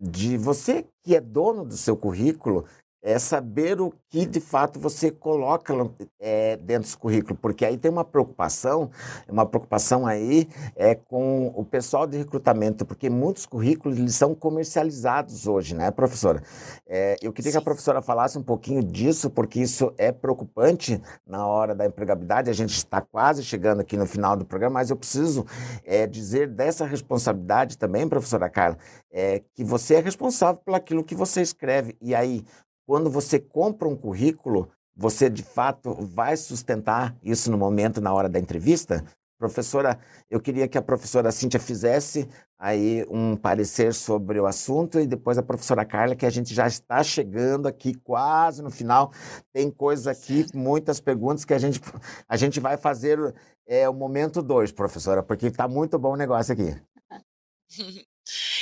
de você que é dono do seu currículo, é saber o que de fato você coloca é, dentro do currículo, porque aí tem uma preocupação, uma preocupação aí é com o pessoal de recrutamento, porque muitos currículos eles são comercializados hoje, né, professora? É, eu queria Sim. que a professora falasse um pouquinho disso, porque isso é preocupante na hora da empregabilidade. A gente está quase chegando aqui no final do programa, mas eu preciso é, dizer dessa responsabilidade também, professora Carla, é, que você é responsável por aquilo que você escreve. E aí, quando você compra um currículo, você de fato vai sustentar isso no momento, na hora da entrevista? Professora, eu queria que a professora Cíntia fizesse aí um parecer sobre o assunto e depois a professora Carla, que a gente já está chegando aqui quase no final. Tem coisas aqui, muitas perguntas que a gente, a gente vai fazer é, o momento dois, professora, porque está muito bom o negócio aqui.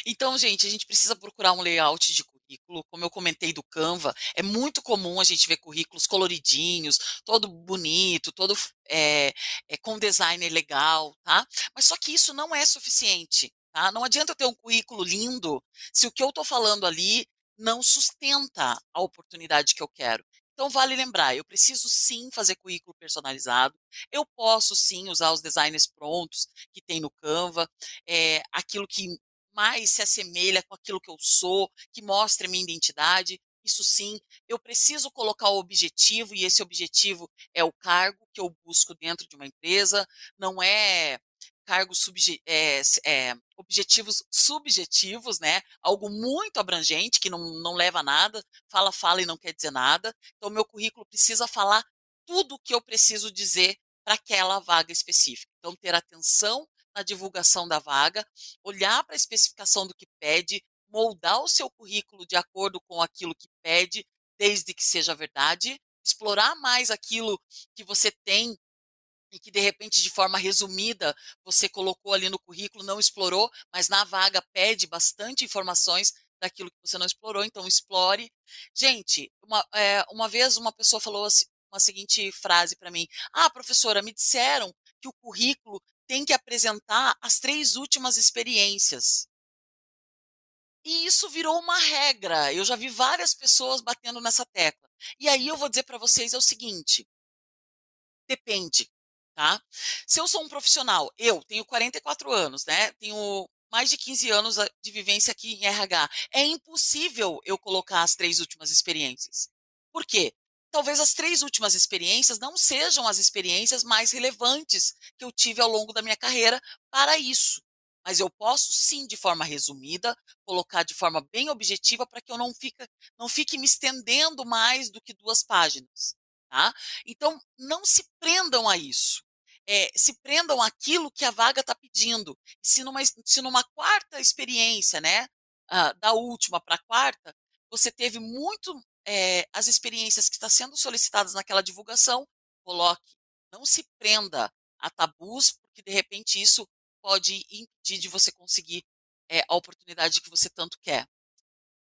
Então, gente, a gente precisa procurar um layout de currículo, como eu comentei do Canva, é muito comum a gente ver currículos coloridinhos, todo bonito, todo é, é, com designer legal, tá? Mas só que isso não é suficiente, tá? Não adianta eu ter um currículo lindo se o que eu estou falando ali não sustenta a oportunidade que eu quero. Então, vale lembrar, eu preciso sim fazer currículo personalizado, eu posso sim usar os designers prontos que tem no Canva, é, aquilo que mais se assemelha com aquilo que eu sou, que mostre a minha identidade. Isso sim, eu preciso colocar o objetivo, e esse objetivo é o cargo que eu busco dentro de uma empresa, não é cargos subje é, é, objetivos subjetivos, né? Algo muito abrangente que não, não leva a nada, fala, fala e não quer dizer nada. Então, meu currículo precisa falar tudo o que eu preciso dizer para aquela vaga específica. Então, ter atenção na divulgação da vaga, olhar para a especificação do que pede, moldar o seu currículo de acordo com aquilo que pede, desde que seja verdade, explorar mais aquilo que você tem e que de repente de forma resumida você colocou ali no currículo, não explorou, mas na vaga pede bastante informações daquilo que você não explorou, então explore. Gente, uma, é, uma vez uma pessoa falou assim, uma seguinte frase para mim: Ah, professora, me disseram que o currículo tem que apresentar as três últimas experiências. E isso virou uma regra. Eu já vi várias pessoas batendo nessa tecla. E aí eu vou dizer para vocês é o seguinte: depende tá? Se eu sou um profissional, eu tenho 44 anos, né? Tenho mais de 15 anos de vivência aqui em RH. É impossível eu colocar as três últimas experiências. Por quê? Talvez as três últimas experiências não sejam as experiências mais relevantes que eu tive ao longo da minha carreira para isso. Mas eu posso sim, de forma resumida, colocar de forma bem objetiva para que eu não fique, não fique me estendendo mais do que duas páginas. Tá? Então, não se prendam a isso é, se prendam aquilo que a vaga está pedindo. Se numa, se numa quarta experiência, né, uh, da última para a quarta, você teve muito é, as experiências que estão tá sendo solicitadas naquela divulgação, coloque. Não se prenda a tabus, porque de repente isso pode impedir de você conseguir é, a oportunidade que você tanto quer.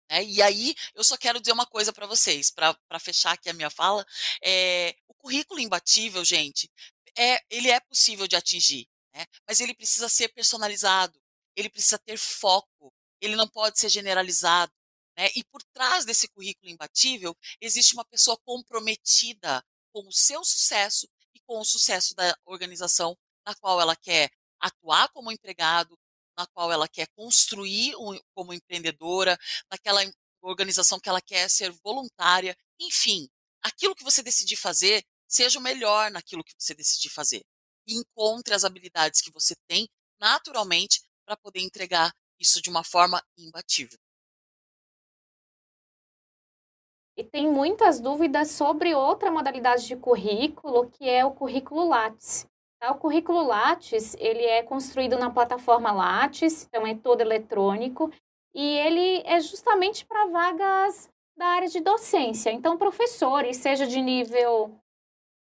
É, e aí, eu só quero dizer uma coisa para vocês, para fechar aqui a minha fala. É, o currículo imbatível, gente, é, ele é possível de atingir, né? mas ele precisa ser personalizado, ele precisa ter foco, ele não pode ser generalizado. Né? E por trás desse currículo imbatível, existe uma pessoa comprometida com o seu sucesso e com o sucesso da organização na qual ela quer atuar como empregado, na qual ela quer construir um, como empreendedora, naquela organização que ela quer ser voluntária, enfim, aquilo que você decidir fazer, seja o melhor naquilo que você decidir fazer. E encontre as habilidades que você tem naturalmente para poder entregar isso de uma forma imbatível. E tem muitas dúvidas sobre outra modalidade de currículo, que é o currículo Lattes. Tá? O currículo Lattes, ele é construído na plataforma Lattes, então é todo eletrônico, e ele é justamente para vagas da área de docência. Então, professores, seja de nível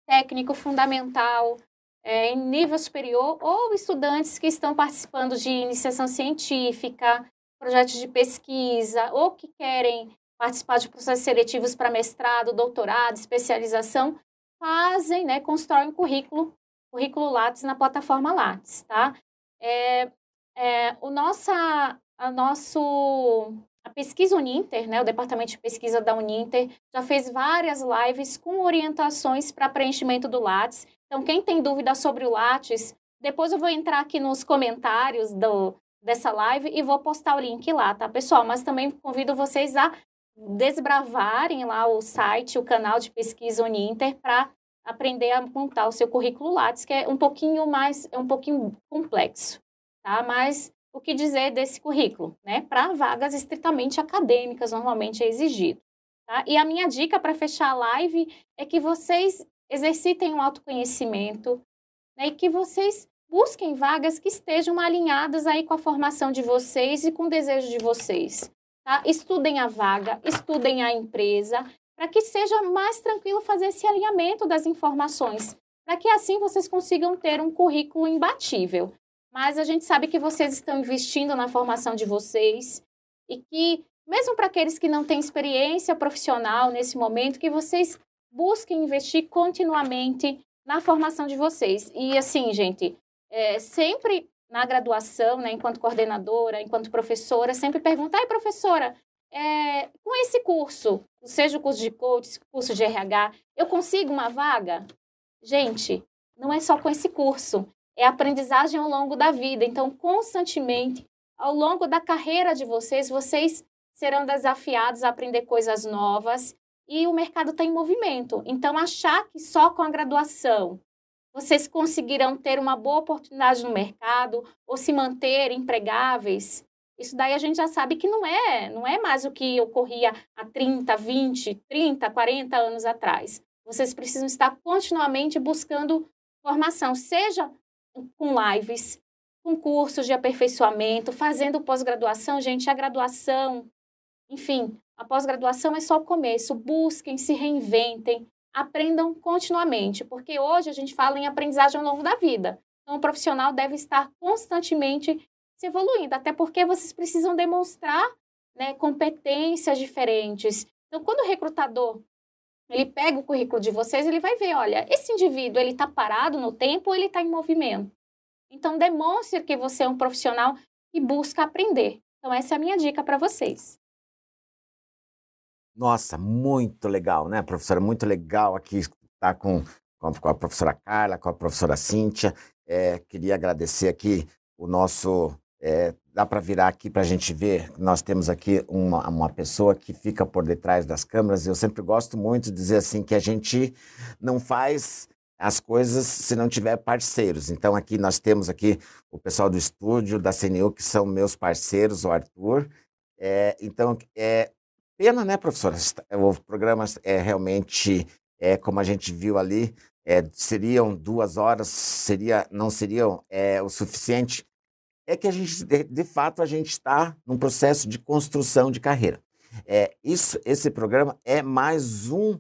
técnico fundamental, é, em nível superior, ou estudantes que estão participando de iniciação científica, projetos de pesquisa, ou que querem participar de processos seletivos para mestrado, doutorado, especialização, fazem, né, constroem currículo, currículo Lattes na plataforma Lattes, tá? É, é, o nossa, a nosso a pesquisa Uninter, né, o departamento de pesquisa da Uninter, já fez várias lives com orientações para preenchimento do Lattes. Então, quem tem dúvida sobre o Lattes, depois eu vou entrar aqui nos comentários do, dessa live e vou postar o link lá, tá, pessoal? Mas também convido vocês a desbravarem lá o site, o canal de pesquisa Uninter, para aprender a montar o seu currículo Lattes, que é um pouquinho mais, é um pouquinho complexo, tá? Mas o que dizer desse currículo, né? Para vagas estritamente acadêmicas, normalmente é exigido. Tá? E a minha dica para fechar a live é que vocês exercitem o autoconhecimento né? e que vocês busquem vagas que estejam alinhadas aí com a formação de vocês e com o desejo de vocês. Tá? Estudem a vaga, estudem a empresa, para que seja mais tranquilo fazer esse alinhamento das informações, para que assim vocês consigam ter um currículo imbatível. Mas a gente sabe que vocês estão investindo na formação de vocês e que, mesmo para aqueles que não têm experiência profissional nesse momento, que vocês busquem investir continuamente na formação de vocês. E assim, gente, é, sempre na graduação, né, enquanto coordenadora, enquanto professora, sempre pergunta, ai professora, é, com esse curso, seja o curso de coach, curso de RH, eu consigo uma vaga? Gente, não é só com esse curso, é aprendizagem ao longo da vida. Então, constantemente, ao longo da carreira de vocês, vocês serão desafiados a aprender coisas novas e o mercado está em movimento. Então, achar que só com a graduação vocês conseguirão ter uma boa oportunidade no mercado ou se manter empregáveis, isso daí a gente já sabe que não é, não é mais o que ocorria há 30, 20, 30, 40 anos atrás. Vocês precisam estar continuamente buscando formação, seja com lives, com cursos de aperfeiçoamento, fazendo pós-graduação, gente, a graduação, enfim, a pós-graduação é só o começo. Busquem, se reinventem, aprendam continuamente, porque hoje a gente fala em aprendizagem ao longo da vida. Então, o profissional deve estar constantemente se evoluindo, até porque vocês precisam demonstrar né, competências diferentes. Então, quando o recrutador ele pega o currículo de vocês, ele vai ver, olha, esse indivíduo ele está parado no tempo ou ele está em movimento. Então, demonstre que você é um profissional que busca aprender. Então, essa é a minha dica para vocês. Nossa, muito legal, né, professora? Muito legal aqui estar com, com a professora Carla, com a professora Cíntia. É, queria agradecer aqui o nosso é, dá para virar aqui para a gente ver. Nós temos aqui uma, uma pessoa que fica por detrás das câmeras. Eu sempre gosto muito de dizer assim que a gente não faz as coisas se não tiver parceiros. Então aqui nós temos aqui o pessoal do estúdio da CNU que são meus parceiros, o Arthur. É, então é pena, né, professora? O programa é realmente é como a gente viu ali. É, seriam duas horas, seria, não seriam é, o suficiente é que a gente, de, de fato, a gente está num processo de construção de carreira. É, isso, esse programa é mais um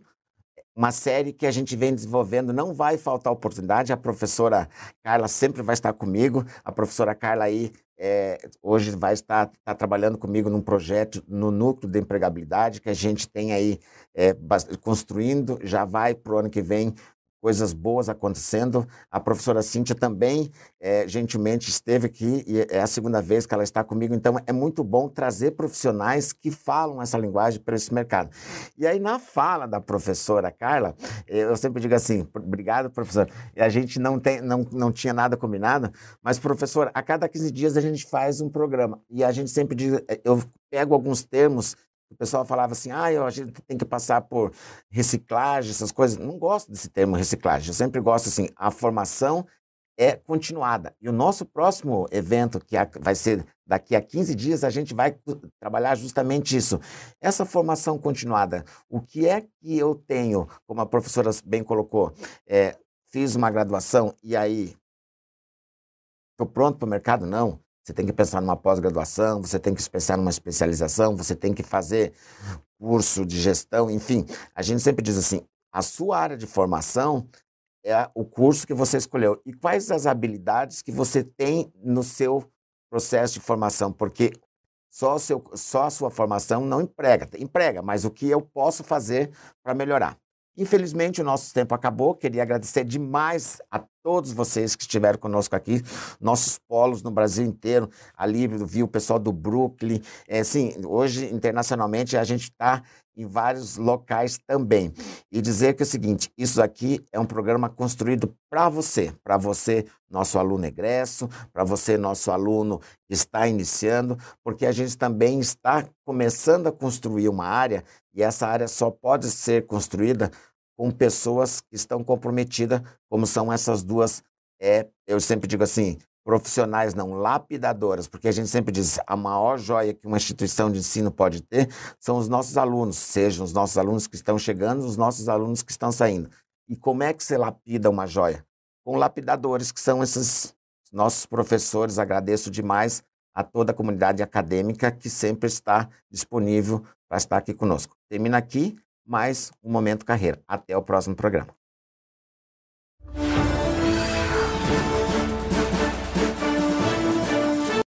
uma série que a gente vem desenvolvendo, não vai faltar oportunidade. A professora Carla sempre vai estar comigo. A professora Carla aí é, hoje vai estar tá trabalhando comigo num projeto no núcleo de empregabilidade que a gente tem aí é, construindo. Já vai para o ano que vem coisas boas acontecendo. A professora Cíntia também é, gentilmente esteve aqui e é a segunda vez que ela está comigo. Então é muito bom trazer profissionais que falam essa linguagem para esse mercado. E aí na fala da professora Carla, eu sempre digo assim, obrigado professor. A gente não tem, não, não tinha nada combinado, mas professor, a cada 15 dias a gente faz um programa e a gente sempre diz, eu pego alguns termos o pessoal falava assim, ah, a gente tem que passar por reciclagem, essas coisas. Não gosto desse termo reciclagem. Eu sempre gosto assim, a formação é continuada. E o nosso próximo evento, que vai ser daqui a 15 dias, a gente vai trabalhar justamente isso. Essa formação continuada. O que é que eu tenho, como a professora bem colocou, é, fiz uma graduação e aí estou pronto para o mercado? Não. Você tem que pensar numa pós-graduação, você tem que pensar numa especialização, você tem que fazer curso de gestão, enfim. A gente sempre diz assim: a sua área de formação é o curso que você escolheu. E quais as habilidades que você tem no seu processo de formação? Porque só, seu, só a sua formação não emprega. Emprega, mas o que eu posso fazer para melhorar? Infelizmente, o nosso tempo acabou. Queria agradecer demais a todos vocês que estiveram conosco aqui, nossos polos no Brasil inteiro. Ali viu o pessoal do Brooklyn. É, sim, hoje, internacionalmente, a gente está em vários locais também. E dizer que é o seguinte: isso aqui é um programa construído para você, para você, nosso aluno egresso, para você, nosso aluno que está iniciando, porque a gente também está começando a construir uma área e essa área só pode ser construída com pessoas que estão comprometidas, como são essas duas, é, eu sempre digo assim, profissionais não lapidadoras, porque a gente sempre diz a maior joia que uma instituição de ensino pode ter são os nossos alunos, sejam os nossos alunos que estão chegando, os nossos alunos que estão saindo. E como é que você lapida uma joia? Com lapidadores, que são esses nossos professores. Agradeço demais a toda a comunidade acadêmica que sempre está disponível para estar aqui conosco. Termina aqui mais um Momento Carreira. Até o próximo programa.